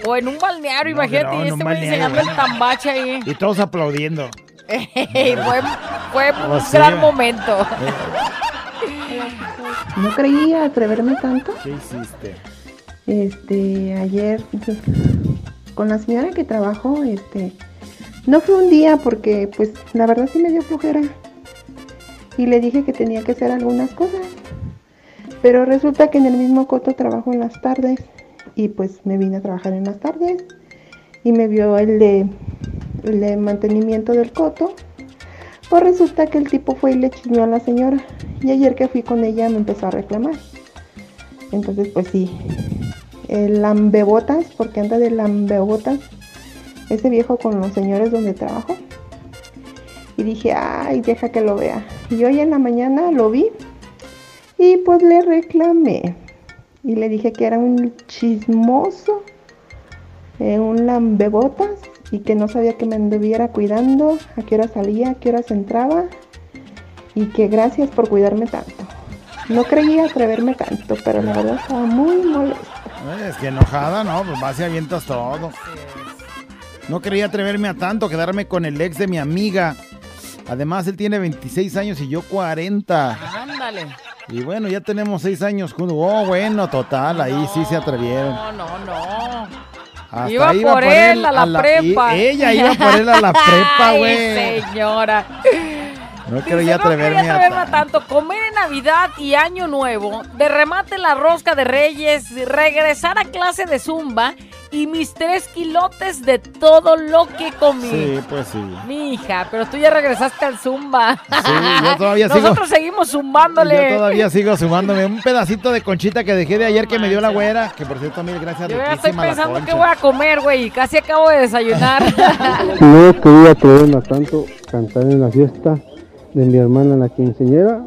[SPEAKER 3] O en un balneario,
[SPEAKER 2] No,
[SPEAKER 3] imagínate,
[SPEAKER 2] no,
[SPEAKER 3] y este güey enseñando el tambache ahí.
[SPEAKER 2] Y todos aplaudiendo.
[SPEAKER 3] fue fue un
[SPEAKER 2] sea,
[SPEAKER 3] gran momento.
[SPEAKER 8] No creía atreverme tanto.
[SPEAKER 2] ¿Qué hiciste?
[SPEAKER 8] Este, ayer con la señora que trabajo, este, no fue un día porque pues la verdad sí me dio flojera. Y le dije que tenía que hacer algunas cosas. Pero resulta que en el mismo coto trabajo en las tardes y pues me vine a trabajar en las tardes y me vio el de, mantenimiento del coto.
[SPEAKER 22] Pues resulta que el tipo fue y le chismeó a la señora. Y ayer que fui con ella me empezó a reclamar. Entonces, pues sí, el lambebotas, porque anda de lambebotas, ese viejo con los señores donde trabajo. Y dije, ay, deja que lo vea. Y hoy en la mañana lo vi y pues le reclamé. Y le dije que era un chismoso, eh, un lambebotas y que no sabía que me anduviera cuidando, a qué hora salía, a qué horas entraba y que gracias por cuidarme tanto. No creía atreverme tanto, pero la verdad estaba muy molesta.
[SPEAKER 2] Es que enojada, ¿no? Pues vas y avientas todo. No quería atreverme a tanto, quedarme con el ex de mi amiga. Además, él tiene 26 años y yo 40.
[SPEAKER 3] Ándale.
[SPEAKER 2] Y bueno, ya tenemos 6 años juntos. Oh, bueno, total, ahí sí se atrevieron.
[SPEAKER 3] No, no, no.
[SPEAKER 2] Hasta
[SPEAKER 3] iba, por él a la prepa.
[SPEAKER 2] ella iba por él a la prepa, güey.
[SPEAKER 3] señora.
[SPEAKER 2] No
[SPEAKER 3] Dice,
[SPEAKER 2] quería
[SPEAKER 3] no
[SPEAKER 2] atreverme
[SPEAKER 3] quería
[SPEAKER 2] a
[SPEAKER 3] atreverme
[SPEAKER 2] tanto.
[SPEAKER 3] a tanto. Comer en Navidad y Año Nuevo, de remate la rosca de Reyes, regresar a clase de zumba y mis tres kilotes de todo lo que comí.
[SPEAKER 2] Sí, pues sí.
[SPEAKER 3] Mi hija, pero tú ya regresaste al zumba.
[SPEAKER 2] Sí, yo todavía sigo.
[SPEAKER 3] Nosotros seguimos zumbándole.
[SPEAKER 2] Yo todavía sigo sumándome un pedacito de conchita que dejé de ayer que me dio la güera. Que por cierto, mil gracias.
[SPEAKER 3] Yo ya estoy pensando qué voy a comer, güey. Casi acabo de desayunar.
[SPEAKER 25] No quería atreverme a tanto cantar en la fiesta de mi hermana la quinceañera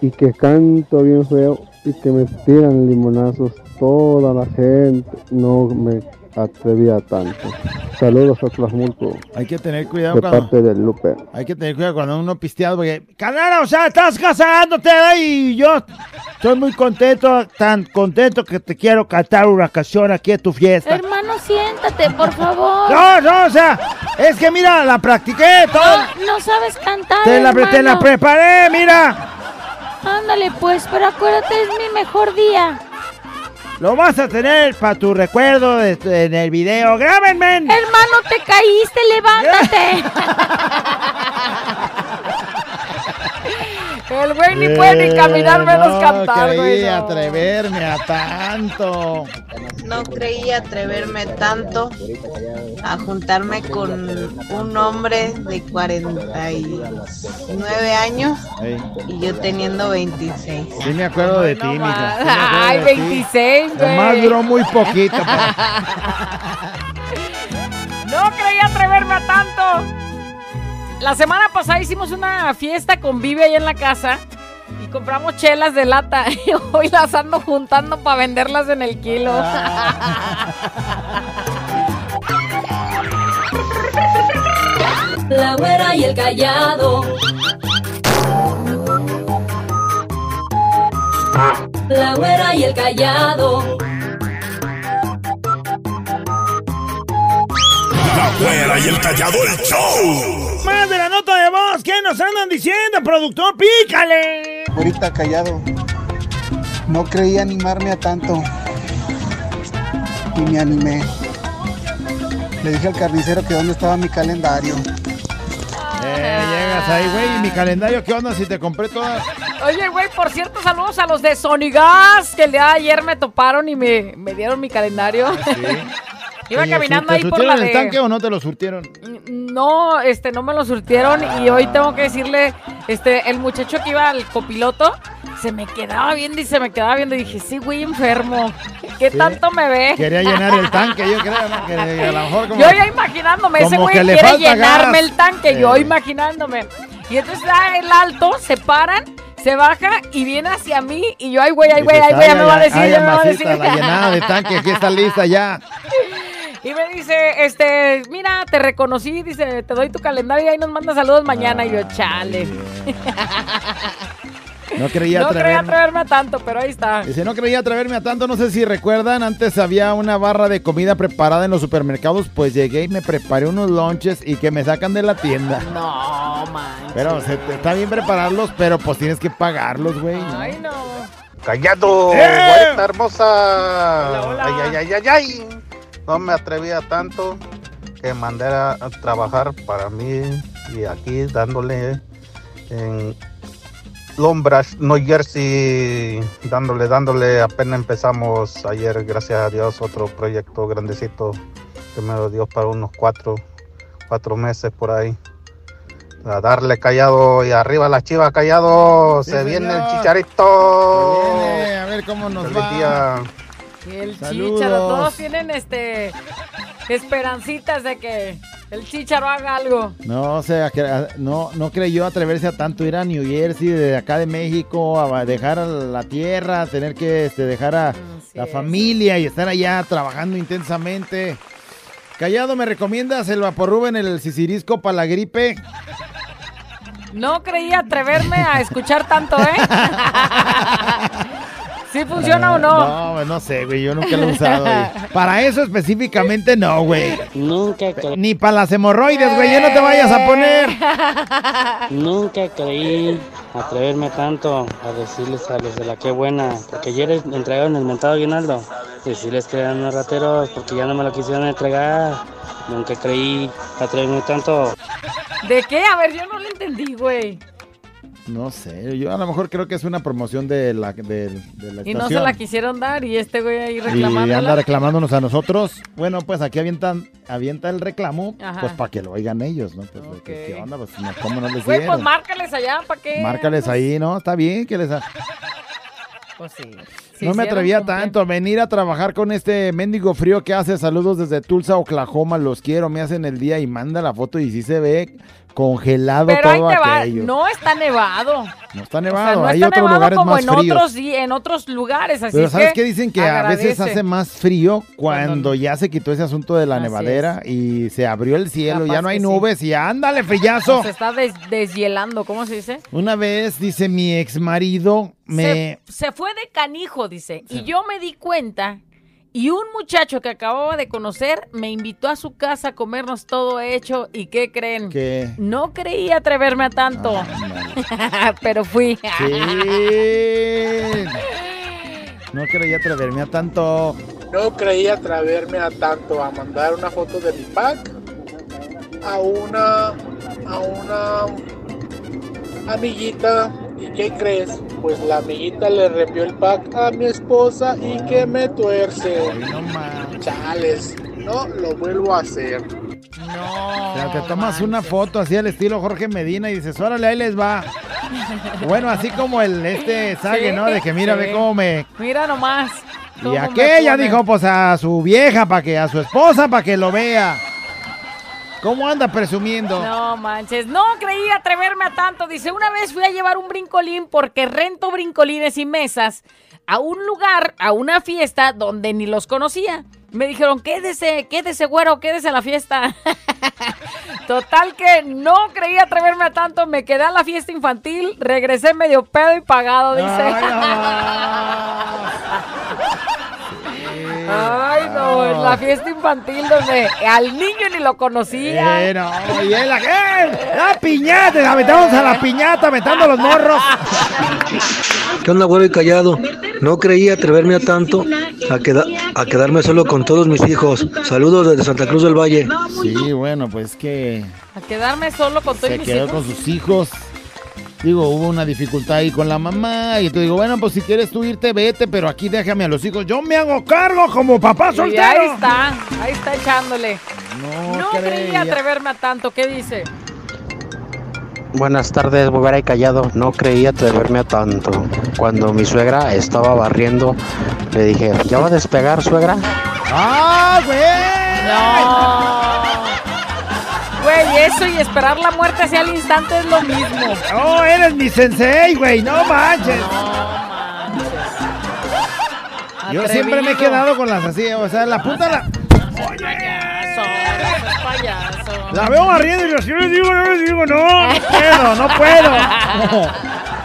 [SPEAKER 25] y que canto bien feo y que me tiran limonazos toda la gente. No me atrevía tanto. Saludos a Tlasmulco
[SPEAKER 2] Hay que tener cuidado
[SPEAKER 25] de
[SPEAKER 2] cuando.
[SPEAKER 25] parte del Lupe.
[SPEAKER 2] Hay que tener cuidado cuando uno pisteado, porque. Canara, o sea, estás casándote ¿verdad? y yo estoy muy contento, tan contento que te quiero cantar una canción aquí en tu fiesta.
[SPEAKER 4] Hermano, siéntate, por favor.
[SPEAKER 2] No, no, o sea, es que mira, la practiqué todo.
[SPEAKER 4] No, no sabes cantar,
[SPEAKER 2] Te la, te la
[SPEAKER 4] hermano.
[SPEAKER 2] preparé, mira.
[SPEAKER 4] Ándale, pues, pero acuérdate, es mi mejor día.
[SPEAKER 2] Lo vas a tener para tu recuerdo de- en el video. ¡Grábenme!
[SPEAKER 4] Hermano, te caíste, levántate.
[SPEAKER 3] El güey ni puede ni caminar, menos
[SPEAKER 2] no
[SPEAKER 3] cantar, güey. no.
[SPEAKER 2] atreverme a tanto.
[SPEAKER 26] No creí atreverme tanto a juntarme con un hombre de 49 años y yo teniendo 26.
[SPEAKER 2] sí me acuerdo de ti, mija. sí
[SPEAKER 3] Ay,
[SPEAKER 2] de ti.
[SPEAKER 3] 26,
[SPEAKER 2] Nomás
[SPEAKER 3] güey.
[SPEAKER 2] duró muy poquito.
[SPEAKER 3] No creí atreverme a tanto. La semana pasada hicimos una fiesta con Vive ahí en la casa y compramos chelas de lata. Y hoy las ando juntando para venderlas en el kilo.
[SPEAKER 27] La güera y el callado. La güera y el callado.
[SPEAKER 5] La güera y el callado el show.
[SPEAKER 10] Más de la nota de voz, ¿qué nos andan diciendo, productor? ¡Pícale!
[SPEAKER 28] Ahorita callado. No creí animarme a tanto. Y me animé. Le dije al carnicero que dónde estaba mi calendario.
[SPEAKER 2] Eh, llegas ahí, güey. ¿Y mi calendario qué onda si te compré todas?
[SPEAKER 3] Oye, güey, por cierto, saludos a los de Sonigas que el día de ayer me toparon y me, me dieron mi calendario. Iba caminando
[SPEAKER 2] ¿te
[SPEAKER 3] ahí por la de...
[SPEAKER 2] el tanque o no te lo surtieron?
[SPEAKER 3] No, este, no me lo surtieron y hoy tengo que decirle, este, el muchacho que iba al copiloto se me quedaba viendo y se me quedaba viendo y dije, sí, güey, enfermo. ¿Qué
[SPEAKER 2] Sí.
[SPEAKER 3] tanto me ve?
[SPEAKER 2] Quería llenar el tanque, yo creo, ¿no? Que a lo mejor como...
[SPEAKER 3] Yo ya imaginándome, ese güey quiere llenarme
[SPEAKER 2] gas.
[SPEAKER 3] el tanque, yo imaginándome. Y entonces da el alto, se paran, se baja y viene hacia mí y yo, ay, güey, ay, güey, ay, güey, ya me va a decir, ya me va a decir.
[SPEAKER 2] la llenada de tanque, aquí está lista ya.
[SPEAKER 3] Y me dice, este, mira, te reconocí, dice, te doy tu calendario y ahí nos manda saludos mañana. Y yo, chale.
[SPEAKER 2] No creía
[SPEAKER 3] no creía
[SPEAKER 2] atreverme.
[SPEAKER 3] atreverme a tanto, pero ahí está.
[SPEAKER 2] Dice, no creía atreverme a tanto, no sé si recuerdan, antes había una barra de comida preparada en los supermercados, pues llegué y me preparé unos lunches y que me sacan de la tienda.
[SPEAKER 3] No, man.
[SPEAKER 2] Pero se está bien prepararlos, pero pues tienes que pagarlos, güey.
[SPEAKER 3] Ay, no.
[SPEAKER 12] ¡Callado!
[SPEAKER 2] ¡Eh!
[SPEAKER 12] ¡Guarita hermosa! ¡Ay, ay, ay, ay, ay! No me atrevía tanto que mandé a, trabajar para mí y aquí dándole en Lombras, New Jersey, dándole, dándole. Apenas empezamos ayer, gracias a Dios, otro proyecto grandecito que me lo dio para unos cuatro, cuatro meses por ahí. A darle callado y arriba la chiva callado. Se viene el chicharito.
[SPEAKER 2] Viene, a ver cómo nos
[SPEAKER 12] Feliz
[SPEAKER 2] va.
[SPEAKER 12] día.
[SPEAKER 3] El
[SPEAKER 2] Saludos.
[SPEAKER 3] chícharo, todos tienen este esperancitas de que el chícharo haga algo.
[SPEAKER 2] No, o sea, ah, no, no creyó atreverse a tanto ir a New Jersey, de acá de México, a dejar a la tierra, a tener que este, dejar a la familia y estar allá trabajando intensamente. Callado, ¿me recomiendas el Vaporrub en el Sisirisco para la gripe?
[SPEAKER 3] No creí atreverme a escuchar tanto, ¿eh? ¿Sí funciona o no?
[SPEAKER 2] No, no sé, güey, yo nunca lo he usado. güey. Para eso específicamente no, güey.
[SPEAKER 29] Nunca,
[SPEAKER 2] Ni para las hemorroides, güey, ya no te vayas a poner.
[SPEAKER 29] nunca creí atreverme tanto a decirles a los de la que buena, porque ayer entregaron el mentado aguinaldo. Decirles que eran unos rateros porque ya no me lo quisieron entregar. Nunca creí atreverme tanto.
[SPEAKER 3] ¿De qué? A ver, yo no lo entendí, güey.
[SPEAKER 2] No sé, yo a lo mejor creo que es una promoción de la, de, de la
[SPEAKER 3] Y no se
[SPEAKER 2] estación.
[SPEAKER 3] la quisieron dar y este güey ahí
[SPEAKER 2] Y anda reclamándonos a nosotros. Bueno, pues aquí avientan, avienta el reclamo,
[SPEAKER 3] Ajá.
[SPEAKER 2] pues para que lo oigan ellos, ¿no? Pues, ¿qué, qué onda? Pues, ¿cómo no les
[SPEAKER 3] Güey, pues márcales allá, ¿para qué?
[SPEAKER 2] Márcales ahí, ¿no? Está bien que les... ha-
[SPEAKER 3] Pues sí.
[SPEAKER 2] no me atrevía tanto a venir a trabajar con este mendigo frío que hace. Saludos desde Tulsa, Oklahoma. Los quiero, me hacen el día y manda la foto y sí se ve congelado
[SPEAKER 3] Pero ahí
[SPEAKER 2] todo
[SPEAKER 3] te va,
[SPEAKER 2] aquello.
[SPEAKER 3] no está nevado.
[SPEAKER 2] No está
[SPEAKER 3] O sea,
[SPEAKER 2] nevado,
[SPEAKER 3] no
[SPEAKER 2] hay
[SPEAKER 3] está
[SPEAKER 2] otros
[SPEAKER 3] nevado
[SPEAKER 2] lugares
[SPEAKER 3] como
[SPEAKER 2] más
[SPEAKER 3] en
[SPEAKER 2] fríos.
[SPEAKER 3] otros, sí, en otros lugares, así
[SPEAKER 2] Pero
[SPEAKER 3] es
[SPEAKER 2] ¿sabes
[SPEAKER 3] que
[SPEAKER 2] qué dicen? Que a veces
[SPEAKER 3] agradece.
[SPEAKER 2] hace más frío cuando ya se quitó ese asunto de la
[SPEAKER 3] Así
[SPEAKER 2] nevadera y se abrió el cielo, ya
[SPEAKER 3] Capaz
[SPEAKER 2] no hay
[SPEAKER 3] que sí.
[SPEAKER 2] nubes y ándale, frillazo.
[SPEAKER 3] Se está des- deshielando, ¿cómo se dice?
[SPEAKER 2] Una vez, dice mi ex marido, me...
[SPEAKER 3] Se, se fue de canijo, dice. Y yo me di cuenta. Y un muchacho que acababa de conocer me invitó a su casa a comernos todo hecho. ¿Y qué creen?
[SPEAKER 2] ¿Qué?
[SPEAKER 3] No creí atreverme a tanto. Pero fui.
[SPEAKER 2] Sí. No quería atreverme a tanto.
[SPEAKER 30] No creí atreverme a tanto a mandar una foto de mi pack a una a una amiguita y qué crees pues la amiguita le reenvió el pack a mi esposa y que me tuerce chales no lo vuelvo a hacer
[SPEAKER 3] no
[SPEAKER 2] O sea, te tomas una foto así al estilo Jorge Medina y dices, órale, ahí les va. Bueno, así como el este sague,
[SPEAKER 3] Sí,
[SPEAKER 2] ¿no? De que mira,
[SPEAKER 3] sí.
[SPEAKER 2] ve cómo me...
[SPEAKER 3] Mira nomás.
[SPEAKER 2] Y aquella dijo, pues a su vieja, para que, a su esposa, para que lo vea. ¿Cómo anda presumiendo?
[SPEAKER 3] No manches, no creí atreverme a tanto. Dice, una vez fui a llevar un brincolín porque rento brincolines y mesas a un lugar, a una fiesta donde ni los conocía. Me dijeron, quédese, quédese, güero, quédese a la fiesta. Total que no creí atreverme a tanto. Me quedé a la fiesta infantil, regresé medio pedo y pagado, dice. Ay, no, en la fiesta infantil donde al niño ni lo conocía.
[SPEAKER 2] Eh, no, y él, ¡eh! ¡La piñata! La metamos a la piñata, metiendo los morros.
[SPEAKER 31] ¿Qué onda, güero y callado? No creí atreverme a tanto a, queda- a quedarme solo con todos mis hijos. Saludos desde Santa Cruz del Valle.
[SPEAKER 2] Sí, bueno, pues que
[SPEAKER 3] A quedarme solo con todos
[SPEAKER 2] se
[SPEAKER 3] mis
[SPEAKER 2] quedó
[SPEAKER 3] hijos.
[SPEAKER 2] con sus hijos. Digo, hubo una dificultad ahí con la mamá. Y te digo, bueno, pues si quieres tú irte, vete, pero aquí déjame a los hijos. Yo me hago cargo como papá
[SPEAKER 3] Y
[SPEAKER 2] soltero.
[SPEAKER 3] ahí está, ahí está echándole.
[SPEAKER 2] No,
[SPEAKER 3] No creí
[SPEAKER 2] creía.
[SPEAKER 3] atreverme a tanto. ¿Qué dice?
[SPEAKER 1] Buenas tardes, güera y callado. No creí atreverme a tanto. Cuando mi suegra estaba barriendo, le dije, ¿ya va a despegar, suegra?
[SPEAKER 2] ¡Ah, güey!
[SPEAKER 3] No. Güey, eso y esperar la muerte hacia el instante es lo mismo.
[SPEAKER 2] ¡Oh, eres mi sensei, güey! ¡No manches! Yo siempre me he quedado con las así, o sea, la punta la,
[SPEAKER 3] Payaso, eres payaso.
[SPEAKER 2] la veo barriendo y yo sí les digo, no les digo, no, no puedo, no puedo.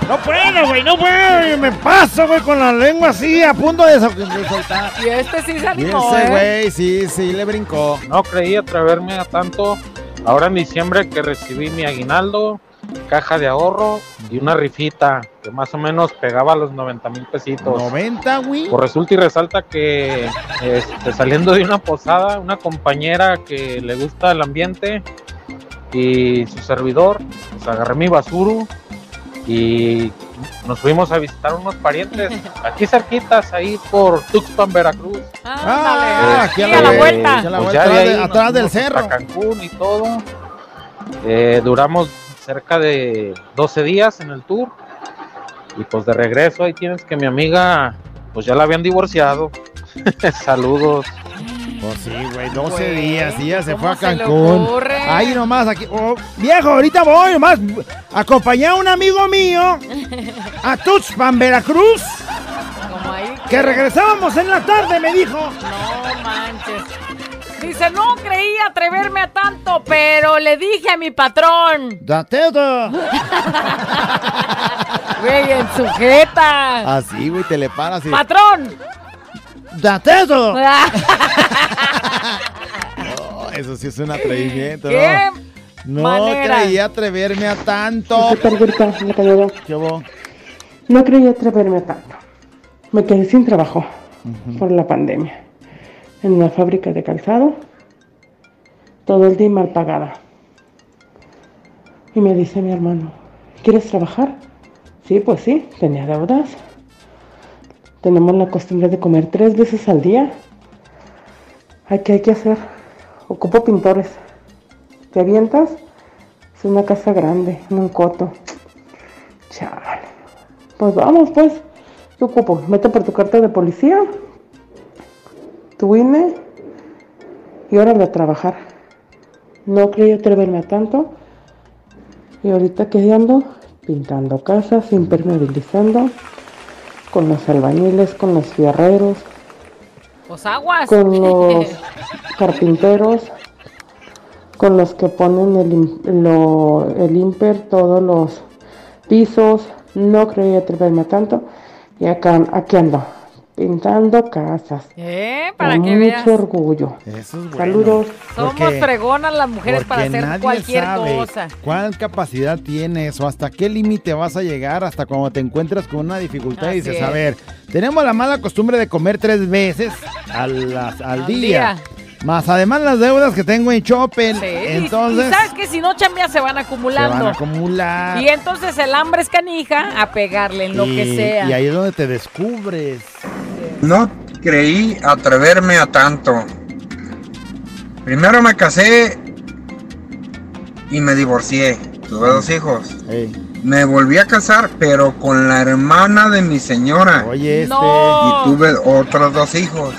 [SPEAKER 2] No puedo, güey, no puedo. Y me paso, güey, con la lengua así, a punto de, sol- de soltar.
[SPEAKER 3] Y este sí se
[SPEAKER 2] Y
[SPEAKER 3] animó,
[SPEAKER 2] ese
[SPEAKER 3] ¿eh?
[SPEAKER 2] güey, sí, sí, le brincó.
[SPEAKER 32] No creí atreverme a tanto. Ahora en diciembre que recibí mi aguinaldo, caja de ahorro y una rifita que más o menos pegaba los 90 mil pesitos.
[SPEAKER 2] 90, güey.
[SPEAKER 32] Pues resulta y resalta que este, saliendo de una posada, una compañera que le gusta el ambiente y su servidor, pues agarré mi basuru y nos fuimos a visitar unos parientes aquí cerquitas, ahí por Tuxpan, Veracruz.
[SPEAKER 2] Ah, aquí a la vuelta. Aquí a la
[SPEAKER 32] pues
[SPEAKER 2] vuelta,
[SPEAKER 32] de
[SPEAKER 2] atrás
[SPEAKER 32] ahí
[SPEAKER 2] del cerro.
[SPEAKER 32] Cancún y todo. Eh, duramos cerca de 12 días en el tour. Y pues de regreso ahí tienes que mi amiga, pues ya la habían divorciado. Saludos.
[SPEAKER 2] Pues sí, güey, 12 días y ya se fue a Cancún. Ahí nomás, aquí. oh, viejo, ahorita voy nomás. Acompañé a un amigo mío a Tuxpan, Veracruz. Que regresábamos en la tarde, me dijo.
[SPEAKER 3] No manches. Dice, no creí atreverme a tanto, pero le dije a mi patrón.
[SPEAKER 2] Date todo.
[SPEAKER 3] Güey, en sujeta.
[SPEAKER 2] Así, güey, te le paras y.
[SPEAKER 3] ¡Patrón!
[SPEAKER 2] ¡Date! No, eso sí es un atrevimiento,
[SPEAKER 3] ¿Qué
[SPEAKER 2] ¿no? No
[SPEAKER 3] manera?
[SPEAKER 2] creí atreverme a tanto.
[SPEAKER 9] ¿Qué
[SPEAKER 2] hubo?
[SPEAKER 9] No creí atreverme a tanto. Me quedé sin trabajo por la pandemia. En una fábrica de calzado. Todo el día mal pagada. Y me dice mi hermano, ¿quieres trabajar? Sí, pues sí, tenía deudas. Tenemos la costumbre de comer tres veces al día. Ay, ¿Qué hay que hacer? Ocupo pintores. ¿Te avientas? Es una casa grande, un coto. Chale. Pues vamos, pues. ¿Qué ocupo? Mete por tu carta de policía, tu INE y órale a trabajar. No creí atreverme a tanto. Y ahorita que ando pintando casas, impermeabilizando, con los albañiles, con los fierreros,
[SPEAKER 3] Pues aguas.
[SPEAKER 9] con los carpinteros, con los que ponen el, lo- el imper, todos los pisos. No creí atreverme tanto. Y acá, aquí ando, pintando casas.
[SPEAKER 3] ¿Eh? Para
[SPEAKER 9] Con
[SPEAKER 3] que
[SPEAKER 9] mucho
[SPEAKER 3] veas.
[SPEAKER 9] orgullo.
[SPEAKER 2] Eso es bueno.
[SPEAKER 9] Saludos.
[SPEAKER 3] Somos
[SPEAKER 2] Porque-
[SPEAKER 3] fregonas las mujeres para hacer
[SPEAKER 2] nadie
[SPEAKER 3] cualquier
[SPEAKER 2] sabe
[SPEAKER 3] cosa.
[SPEAKER 2] cuál capacidad tienes o hasta qué límite vas a llegar hasta cuando te encuentras con una dificultad y dices,
[SPEAKER 3] es.
[SPEAKER 2] a ver, tenemos la mala costumbre de comer tres veces al,
[SPEAKER 3] Al
[SPEAKER 2] día.
[SPEAKER 3] día.
[SPEAKER 2] Más además las deudas que tengo en Choppel.
[SPEAKER 3] Sí, y-
[SPEAKER 2] Entonces
[SPEAKER 3] y, sabes que si no chambeas se van
[SPEAKER 2] se
[SPEAKER 3] acumulando.
[SPEAKER 2] van a acumular.
[SPEAKER 3] Y entonces el hambre es canija a pegarle en lo que sea.
[SPEAKER 2] Y ahí es donde te descubres.
[SPEAKER 33] No creí atreverme a tanto. Primero me casé y me divorcié. Tuve dos hijos. Me volví a casar, pero con la hermana de mi señora.
[SPEAKER 2] Oye,
[SPEAKER 33] este. Y tuve otros dos hijos.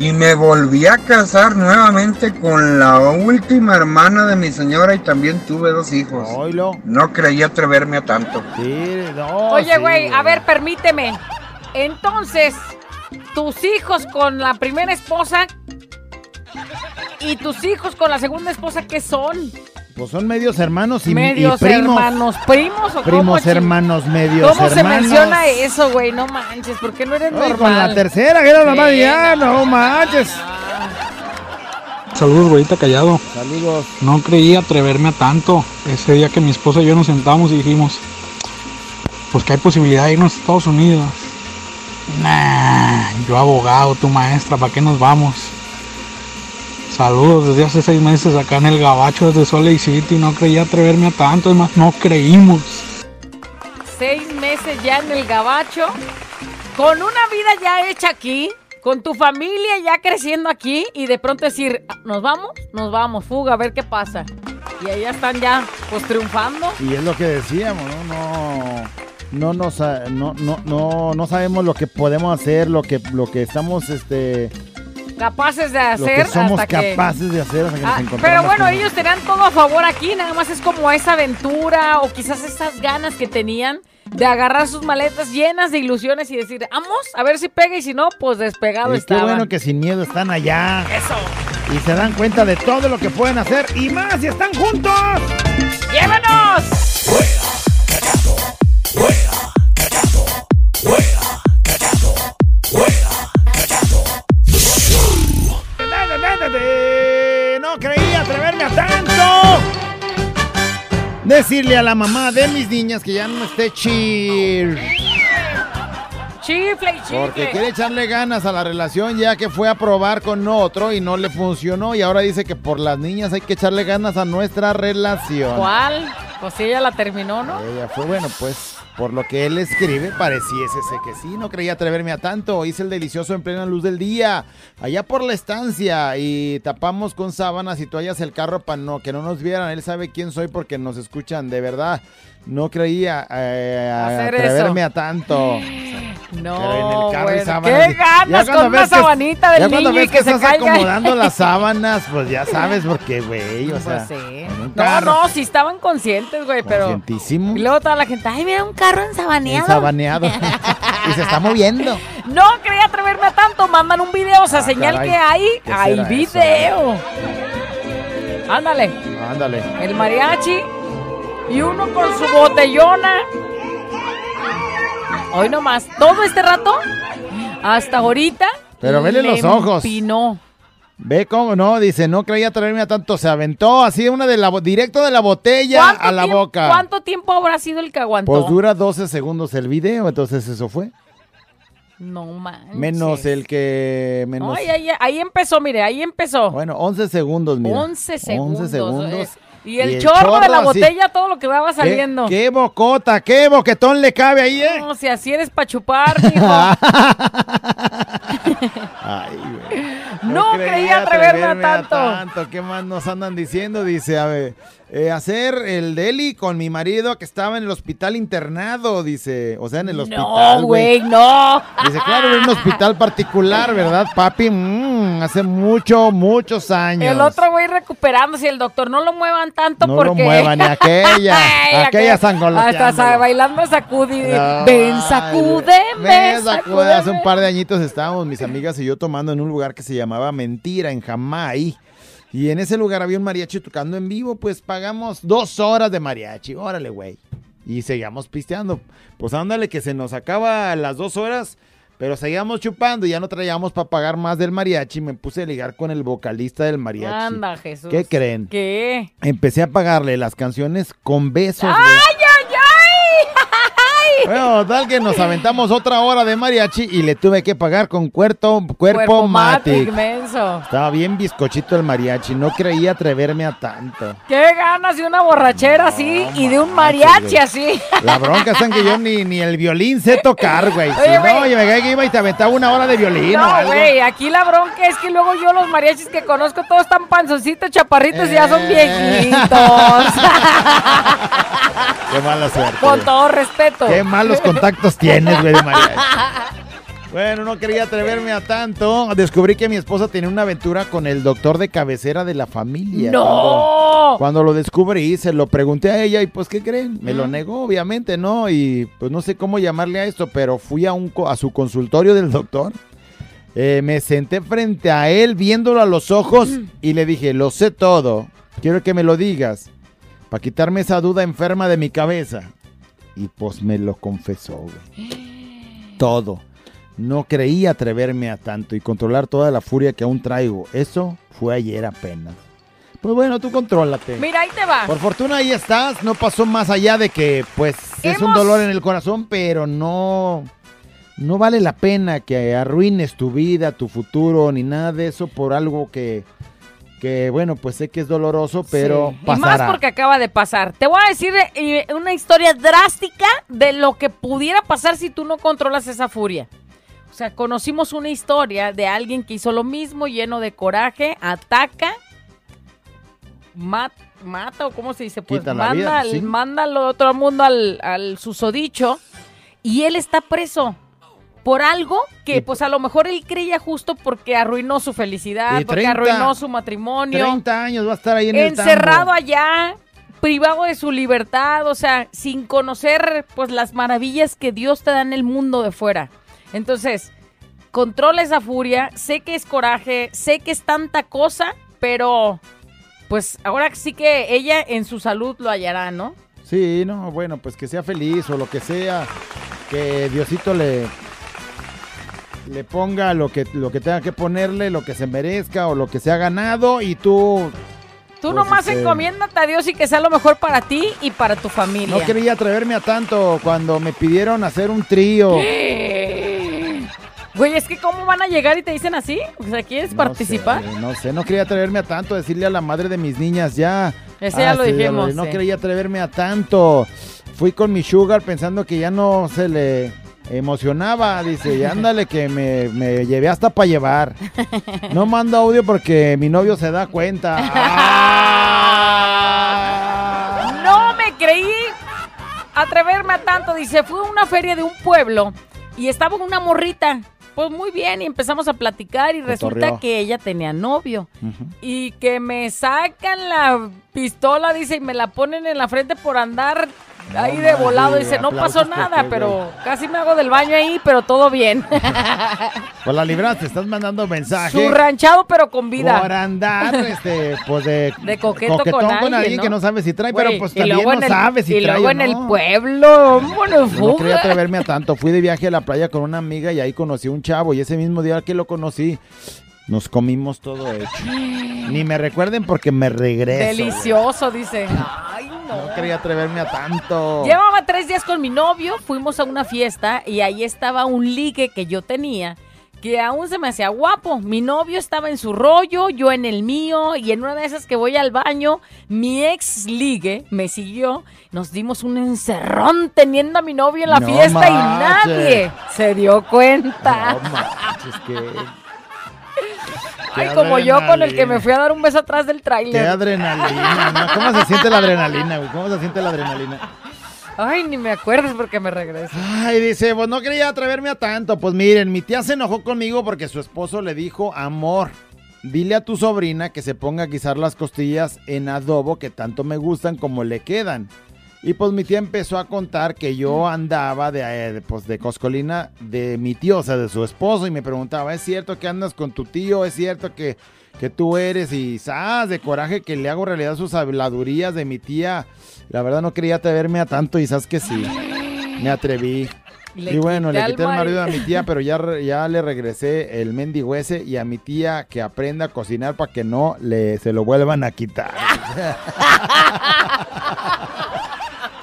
[SPEAKER 33] Y me volví a casar nuevamente con la última hermana de mi señora y también tuve dos hijos. No creí atreverme a tanto.
[SPEAKER 3] Oye, güey, a ver, permíteme. Entonces, tus hijos con la primera esposa y tus hijos con la segunda esposa, ¿qué son?
[SPEAKER 2] Pues son medios hermanos y, y
[SPEAKER 3] ¿Medios
[SPEAKER 2] primos.
[SPEAKER 3] hermanos? ¿Primos o cómo,
[SPEAKER 2] Primos
[SPEAKER 3] chi-
[SPEAKER 2] hermanos, medios
[SPEAKER 3] ¿Cómo se
[SPEAKER 2] hermanos.
[SPEAKER 3] menciona eso, güey? No manches, ¿por qué no eres
[SPEAKER 2] Ay,
[SPEAKER 3] normal?
[SPEAKER 2] con la tercera, que era la más ya, no manches.
[SPEAKER 34] Saludos, güeyita callado.
[SPEAKER 2] Saludos.
[SPEAKER 34] No creí atreverme a tanto. Ese día que mi esposa y yo nos sentamos y dijimos, pues que hay posibilidad de irnos a Estados Unidos. Nah, yo abogado, tu maestra, ¿para qué nos vamos? Saludos desde hace seis meses acá en el Gabacho desde Salt Lake City. No creí atreverme a tanto, es más, no creímos.
[SPEAKER 3] Seis meses ya en el gabacho, con una vida ya hecha aquí, con tu familia ya creciendo aquí y de pronto decir, "Ah, ¿nos vamos? Nos vamos, fuga, a ver qué pasa. Y ahí ya están ya, pues triunfando.
[SPEAKER 2] Y es lo que decíamos, ¿no? No, no, nos no, no, no, no sabemos lo que podemos hacer, lo que, lo que estamos, este,
[SPEAKER 3] Capaces de
[SPEAKER 2] lo
[SPEAKER 3] hacer
[SPEAKER 2] que somos
[SPEAKER 3] hasta que...
[SPEAKER 2] capaces de hacer hasta que nos
[SPEAKER 3] Ah,
[SPEAKER 2] encontramos.
[SPEAKER 3] pero bueno,
[SPEAKER 2] con-
[SPEAKER 3] ellos tenían todo a favor aquí, nada más es como esa aventura o quizás esas ganas que tenían de agarrar sus maletas llenas de ilusiones y decir, vamos, a ver si pega y si no, pues despegado
[SPEAKER 2] Es que
[SPEAKER 3] estaba.
[SPEAKER 2] bueno que sin miedo están allá.
[SPEAKER 3] Eso.
[SPEAKER 2] Y se dan cuenta de todo lo que pueden hacer y más si están juntos.
[SPEAKER 3] ¡Llévanos!
[SPEAKER 2] No Decirle a la mamá de mis niñas que ya no esté chir.
[SPEAKER 3] Chifle y chifle.
[SPEAKER 2] Porque quiere echarle ganas a la relación ya que fue a probar con otro y no le funcionó y ahora dice que por las niñas hay que echarle ganas a nuestra relación.
[SPEAKER 3] ¿Cuál? Pues sí, ella la terminó, ¿no?
[SPEAKER 2] Ella fue bueno, pues por lo que él escribe, pareciese que sí. No creía atreverme a tanto. Hice el delicioso en plena luz del día, allá por la estancia, y tapamos con sábanas y toallas el carro para no, que no nos vieran. Él sabe quién soy porque nos escuchan, de verdad. No creía eh, atreverme
[SPEAKER 3] eso.
[SPEAKER 2] a tanto.
[SPEAKER 3] No,
[SPEAKER 2] Pero en el carro y
[SPEAKER 3] bueno,
[SPEAKER 2] sábanas,
[SPEAKER 3] qué
[SPEAKER 2] ya
[SPEAKER 3] ganas
[SPEAKER 2] cuando
[SPEAKER 3] con una sabanita del
[SPEAKER 2] ya cuando
[SPEAKER 3] niño y
[SPEAKER 2] ves
[SPEAKER 3] que, se
[SPEAKER 2] estás
[SPEAKER 3] caiga.
[SPEAKER 2] acomodando las sábanas, pues ya sabes por qué, güey. O sea,
[SPEAKER 3] Pues sí.
[SPEAKER 2] un
[SPEAKER 3] No, no, sí estaban conscientes, güey, pero...
[SPEAKER 2] Conscientísimo.
[SPEAKER 3] Y luego toda la gente, ay, mira un carro ensabaneado.
[SPEAKER 2] Ensabaneado. y se está moviendo.
[SPEAKER 3] No quería atreverme a tanto, mandan un video, o sea,
[SPEAKER 2] Ah,
[SPEAKER 3] señal
[SPEAKER 2] caray.
[SPEAKER 3] que hay,
[SPEAKER 2] ¿Qué
[SPEAKER 3] hay
[SPEAKER 2] eso?
[SPEAKER 3] video. Ándale,
[SPEAKER 2] Ándale.
[SPEAKER 3] el mariachi y uno con su botellona. Hoy nomás, todo este rato, hasta ahorita.
[SPEAKER 2] Pero vele
[SPEAKER 3] le
[SPEAKER 2] los ojos.
[SPEAKER 3] empinó.
[SPEAKER 2] Ve cómo no, dice, no creía traerme a tanto, se aventó así una de la directo de la botella
[SPEAKER 3] ¿Cuánto
[SPEAKER 2] a la
[SPEAKER 3] tiempo-
[SPEAKER 2] boca.
[SPEAKER 3] ¿Cuánto tiempo habrá sido el que aguantó?
[SPEAKER 2] Pues dura 12 segundos el video, entonces eso fue.
[SPEAKER 3] No manches.
[SPEAKER 2] Menos el que menos
[SPEAKER 3] Ay, ahí empezó, mire, ahí empezó.
[SPEAKER 2] Bueno, 11 segundos, mira.
[SPEAKER 3] 11 segundos.
[SPEAKER 2] 11 segundos.
[SPEAKER 3] Y el, chorro, de la
[SPEAKER 2] así.
[SPEAKER 3] botella, todo lo que daba saliendo.
[SPEAKER 2] ¿Qué, qué bocota, qué boquetón le cabe ahí, eh?
[SPEAKER 3] No, si así eres para chupar, mijo.
[SPEAKER 2] Ay, güey.
[SPEAKER 3] No creía atreverme a tanto.
[SPEAKER 2] tanto. ¿Qué más nos andan diciendo? Dice, a ver, eh, hacer el deli con mi marido que estaba en el hospital internado, dice. O sea, en el hospital,
[SPEAKER 3] No, güey, no.
[SPEAKER 2] Dice, claro, en un hospital particular, ¿verdad, papi? Mm, hace mucho, muchos años.
[SPEAKER 3] El otro güey recuperándose, el doctor, no lo muevan tanto
[SPEAKER 2] No
[SPEAKER 3] porque...
[SPEAKER 2] lo muevan, ni aquella, aquella sangoloteándolo.
[SPEAKER 3] Hasta bailando sacudi.
[SPEAKER 2] No,
[SPEAKER 3] Ven, sacúdeme,
[SPEAKER 2] Me sacude.
[SPEAKER 3] sacúdeme.
[SPEAKER 2] Hace un par de añitos estábamos mis amigas y yo tomando en un lugar que se llamaba Mentira, en Jamay. Y en ese lugar había un mariachi tocando en vivo, pues pagamos dos horas de mariachi. Órale, güey. Y seguíamos pisteando. Pues ándale que se nos acaba las dos horas, pero seguíamos chupando y ya no traíamos para pagar más del mariachi. Me puse a ligar con el vocalista del mariachi.
[SPEAKER 3] Anda, Jesús.
[SPEAKER 2] ¿Qué creen?
[SPEAKER 3] ¿Qué?
[SPEAKER 2] Empecé a pagarle las canciones con besos.
[SPEAKER 3] ¡Ay, ay!
[SPEAKER 2] Bueno, tal que nos aventamos otra hora de mariachi y le tuve que pagar con cuerpo, cuerpo, matic,
[SPEAKER 3] menso.
[SPEAKER 2] Estaba bien bizcochito el mariachi, no creía atreverme a tanto.
[SPEAKER 3] Qué ganas de una borrachera así y de un mariachi así.
[SPEAKER 2] La bronca es que yo ni, ni el violín sé tocar, güey. Si no, oye, me que iba y te aventaba una hora de violín
[SPEAKER 3] No, güey, aquí la bronca es que luego yo los mariachis que conozco todos están panzoncitos, chaparritos y ya son
[SPEAKER 2] Eh.
[SPEAKER 3] viejitos.
[SPEAKER 2] Qué mala suerte.
[SPEAKER 3] Con todo respeto.
[SPEAKER 2] Qué malos contactos tienes, güey, de mariachi. Bueno, no quería atreverme a tanto. Descubrí que mi esposa tenía una aventura con el doctor de cabecera de la familia.
[SPEAKER 3] ¡No!
[SPEAKER 2] Cuando, cuando lo descubrí, se lo pregunté a ella y pues, ¿qué creen? Me lo negó, obviamente, ¿no? Y pues no sé cómo llamarle a esto, pero fui a, un, a su consultorio del doctor. Eh, me senté frente a él viéndolo a los ojos y le dije, lo sé todo, quiero que me lo digas, para quitarme esa duda enferma de mi cabeza. Y pues me lo confesó, güey. Todo. No creí atreverme a tanto y controlar toda la furia que aún traigo. Eso fue ayer apenas. Pues bueno, tú contrólate.
[SPEAKER 3] Mira, ahí te va.
[SPEAKER 2] Por fortuna ahí estás, no pasó más allá de que pues es un dolor en el corazón, pero no no vale la pena que arruines tu vida, tu futuro ni nada de eso por algo que que bueno, pues sé que es doloroso, pero
[SPEAKER 3] Sí. Y
[SPEAKER 2] pasará.
[SPEAKER 3] más porque acaba de pasar. Te voy a decir eh, una historia drástica de lo que pudiera pasar si tú no controlas esa furia. O sea, conocimos una historia de alguien que hizo lo mismo, lleno de coraje, ataca, mat- mata o cómo se dice, pues
[SPEAKER 2] Quita
[SPEAKER 3] manda,
[SPEAKER 2] vida,
[SPEAKER 3] al, manda al otro mundo al, al susodicho y él está preso. Por algo que, pues a lo mejor él creía justo porque arruinó su felicidad, porque
[SPEAKER 2] 30
[SPEAKER 3] arruinó su matrimonio.
[SPEAKER 2] 30 años va a estar ahí en el
[SPEAKER 3] encerrado allá, privado de su libertad, o sea, sin conocer pues las maravillas que Dios te da en el mundo de fuera. Entonces, controla esa furia, sé que es coraje, sé que es tanta cosa, pero pues ahora sí que ella en su salud lo hallará, ¿no?
[SPEAKER 2] Sí, no, bueno, pues que sea feliz o lo que sea, que Diosito le le ponga lo que lo que tenga que ponerle, lo que se merezca o lo que se ha ganado y tú
[SPEAKER 3] Tú
[SPEAKER 2] Pues,
[SPEAKER 3] nomás
[SPEAKER 2] este,
[SPEAKER 3] encomiéndate a Dios y que sea lo mejor para ti y para tu familia.
[SPEAKER 2] no quería atreverme a tanto cuando me pidieron hacer un trío.
[SPEAKER 3] Güey, es que cómo van a llegar y te dicen así? O sea, ¿quieres participar?
[SPEAKER 2] No sé, no sé, no quería atreverme a tanto, decirle a la madre de mis niñas ya.
[SPEAKER 3] Ese ya lo
[SPEAKER 2] sí,
[SPEAKER 3] dijimos,
[SPEAKER 2] No
[SPEAKER 3] sí.
[SPEAKER 2] quería atreverme a tanto. fui con mi sugar pensando que ya no se le emocionaba. Dice, y ándale que me, me llevé hasta para llevar. No mando audio porque mi novio se da cuenta.
[SPEAKER 3] No me creí atreverme a tanto. Dice, fue a una feria de un pueblo y estaba una morrita. Pues muy bien, y empezamos a platicar y resulta que ella tenía novio. Y que me sacan la pistola, dice, y me la ponen en la frente por andar ahí de volado. Dice, no pasó nada, pero
[SPEAKER 2] güey.
[SPEAKER 3] casi me hago del baño ahí, pero todo bien.
[SPEAKER 2] Pues la libraste, estás mandando mensaje.
[SPEAKER 3] Su ranchado, pero con vida.
[SPEAKER 2] Por andar, este, pues de,
[SPEAKER 3] De coqueto
[SPEAKER 2] coquetón
[SPEAKER 3] con
[SPEAKER 2] con,
[SPEAKER 3] alguien,
[SPEAKER 2] alguien
[SPEAKER 3] ¿no?
[SPEAKER 2] que no sabe si trae,
[SPEAKER 3] Güey,
[SPEAKER 2] pero pues
[SPEAKER 3] y
[SPEAKER 2] también
[SPEAKER 3] luego
[SPEAKER 2] no
[SPEAKER 3] el-
[SPEAKER 2] sabe si
[SPEAKER 3] y
[SPEAKER 2] trae
[SPEAKER 3] luego
[SPEAKER 2] o
[SPEAKER 3] en el pueblo, bueno,
[SPEAKER 2] Yo no quería atreverme a tanto. Fui de viaje a la playa con una amiga y ahí conocí a un chavo. Y ese mismo día que lo conocí, nos comimos todo hecho. Ni me recuerden porque me regreso.
[SPEAKER 3] Delicioso, dice. Ay,
[SPEAKER 2] güey.
[SPEAKER 3] No.
[SPEAKER 2] Quería atreverme a tanto.
[SPEAKER 3] Llevaba tres días con mi novio, fuimos a una fiesta y ahí estaba un ligue que yo tenía que aún se me hacía guapo. Mi novio estaba en su rollo, yo en el mío y en una de esas que voy al baño, mi ex ligue me siguió. Nos dimos un encerrón teniendo a mi novio en la
[SPEAKER 2] No
[SPEAKER 3] fiesta y nadie se dio cuenta.
[SPEAKER 2] No manches, que...
[SPEAKER 3] Ay,
[SPEAKER 2] qué
[SPEAKER 3] como yo con el que me fui a dar un beso atrás del
[SPEAKER 2] Qué
[SPEAKER 3] tráiler.
[SPEAKER 2] adrenalina. ¿no? ¿Cómo se siente la adrenalina, güey? ¿Cómo se siente la adrenalina?
[SPEAKER 3] Ay, ni me acuerdes porque me regreso.
[SPEAKER 2] Ay, dice, pues no quería atreverme a tanto. Pues miren, mi tía se enojó conmigo porque su esposo le dijo, amor, dile a tu sobrina que se ponga a guisar las costillas en adobo que tanto me gustan como le quedan. Y pues mi tía empezó a contar que yo andaba de, eh, pues, de coscolina de mi tío, o sea, de su esposo, y me preguntaba, ¿es cierto que andas con tu tío? ¿Es cierto que, que tú eres? Y ¡zas! de coraje que le hago realidad sus habladurías de mi tía. La verdad no quería atreverme a tanto y sabes que sí, me atreví.
[SPEAKER 3] Le
[SPEAKER 2] y bueno, le quité el marido a mi tía, pero ya, ya le regresé el mendigo ese y a mi tía que aprenda a cocinar para que no le, se lo vuelvan a quitar.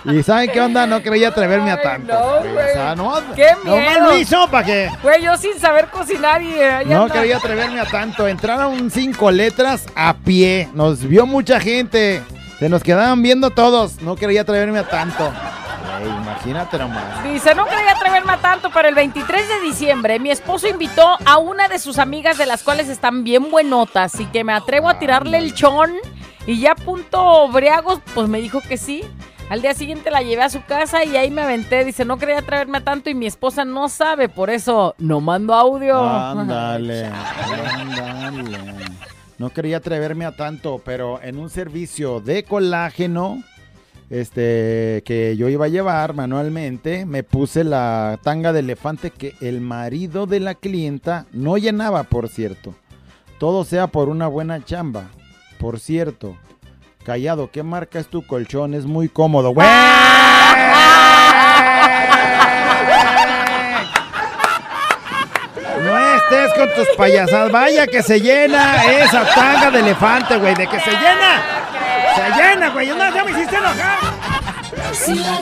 [SPEAKER 2] ¿Y saben qué onda? No creía atreverme a tanto.
[SPEAKER 3] no,
[SPEAKER 2] güey. O sea, no,
[SPEAKER 3] ¡Qué miedo!
[SPEAKER 2] lo hizo para que...
[SPEAKER 3] Güey, yo sin saber cocinar y eh,
[SPEAKER 2] No
[SPEAKER 3] anda.
[SPEAKER 2] quería atreverme a tanto. Entraron cinco letras a pie. Nos vio mucha gente. Se nos quedaban viendo todos. No quería atreverme a tanto. Güey, imagínate nomás.
[SPEAKER 3] Dice, no quería atreverme a tanto, pero el 23 de diciembre mi esposo invitó a una de sus amigas de las cuales están bien buenotas y que me atrevo a tirarle el chón y ya punto briagos, pues me dijo que sí. Al día siguiente la llevé a su casa y ahí me aventé. Dice, no quería atreverme a tanto y mi esposa no sabe, por eso no mando audio.
[SPEAKER 2] Ándale, ándale. No quería atreverme a tanto, pero en un servicio de colágeno, este, que yo iba a llevar manualmente, me puse la tanga de elefante que el marido de la clienta no llenaba, por cierto. Todo sea por una buena chamba. Por cierto, callado, ¿qué marca es tu colchón? Es muy cómodo. ¡Güey! No estés con tus payasadas. Vaya que se llena esa tanga de elefante, güey. De que se llena. Se llena, güey. No, ya me hiciste enojar.
[SPEAKER 27] Si la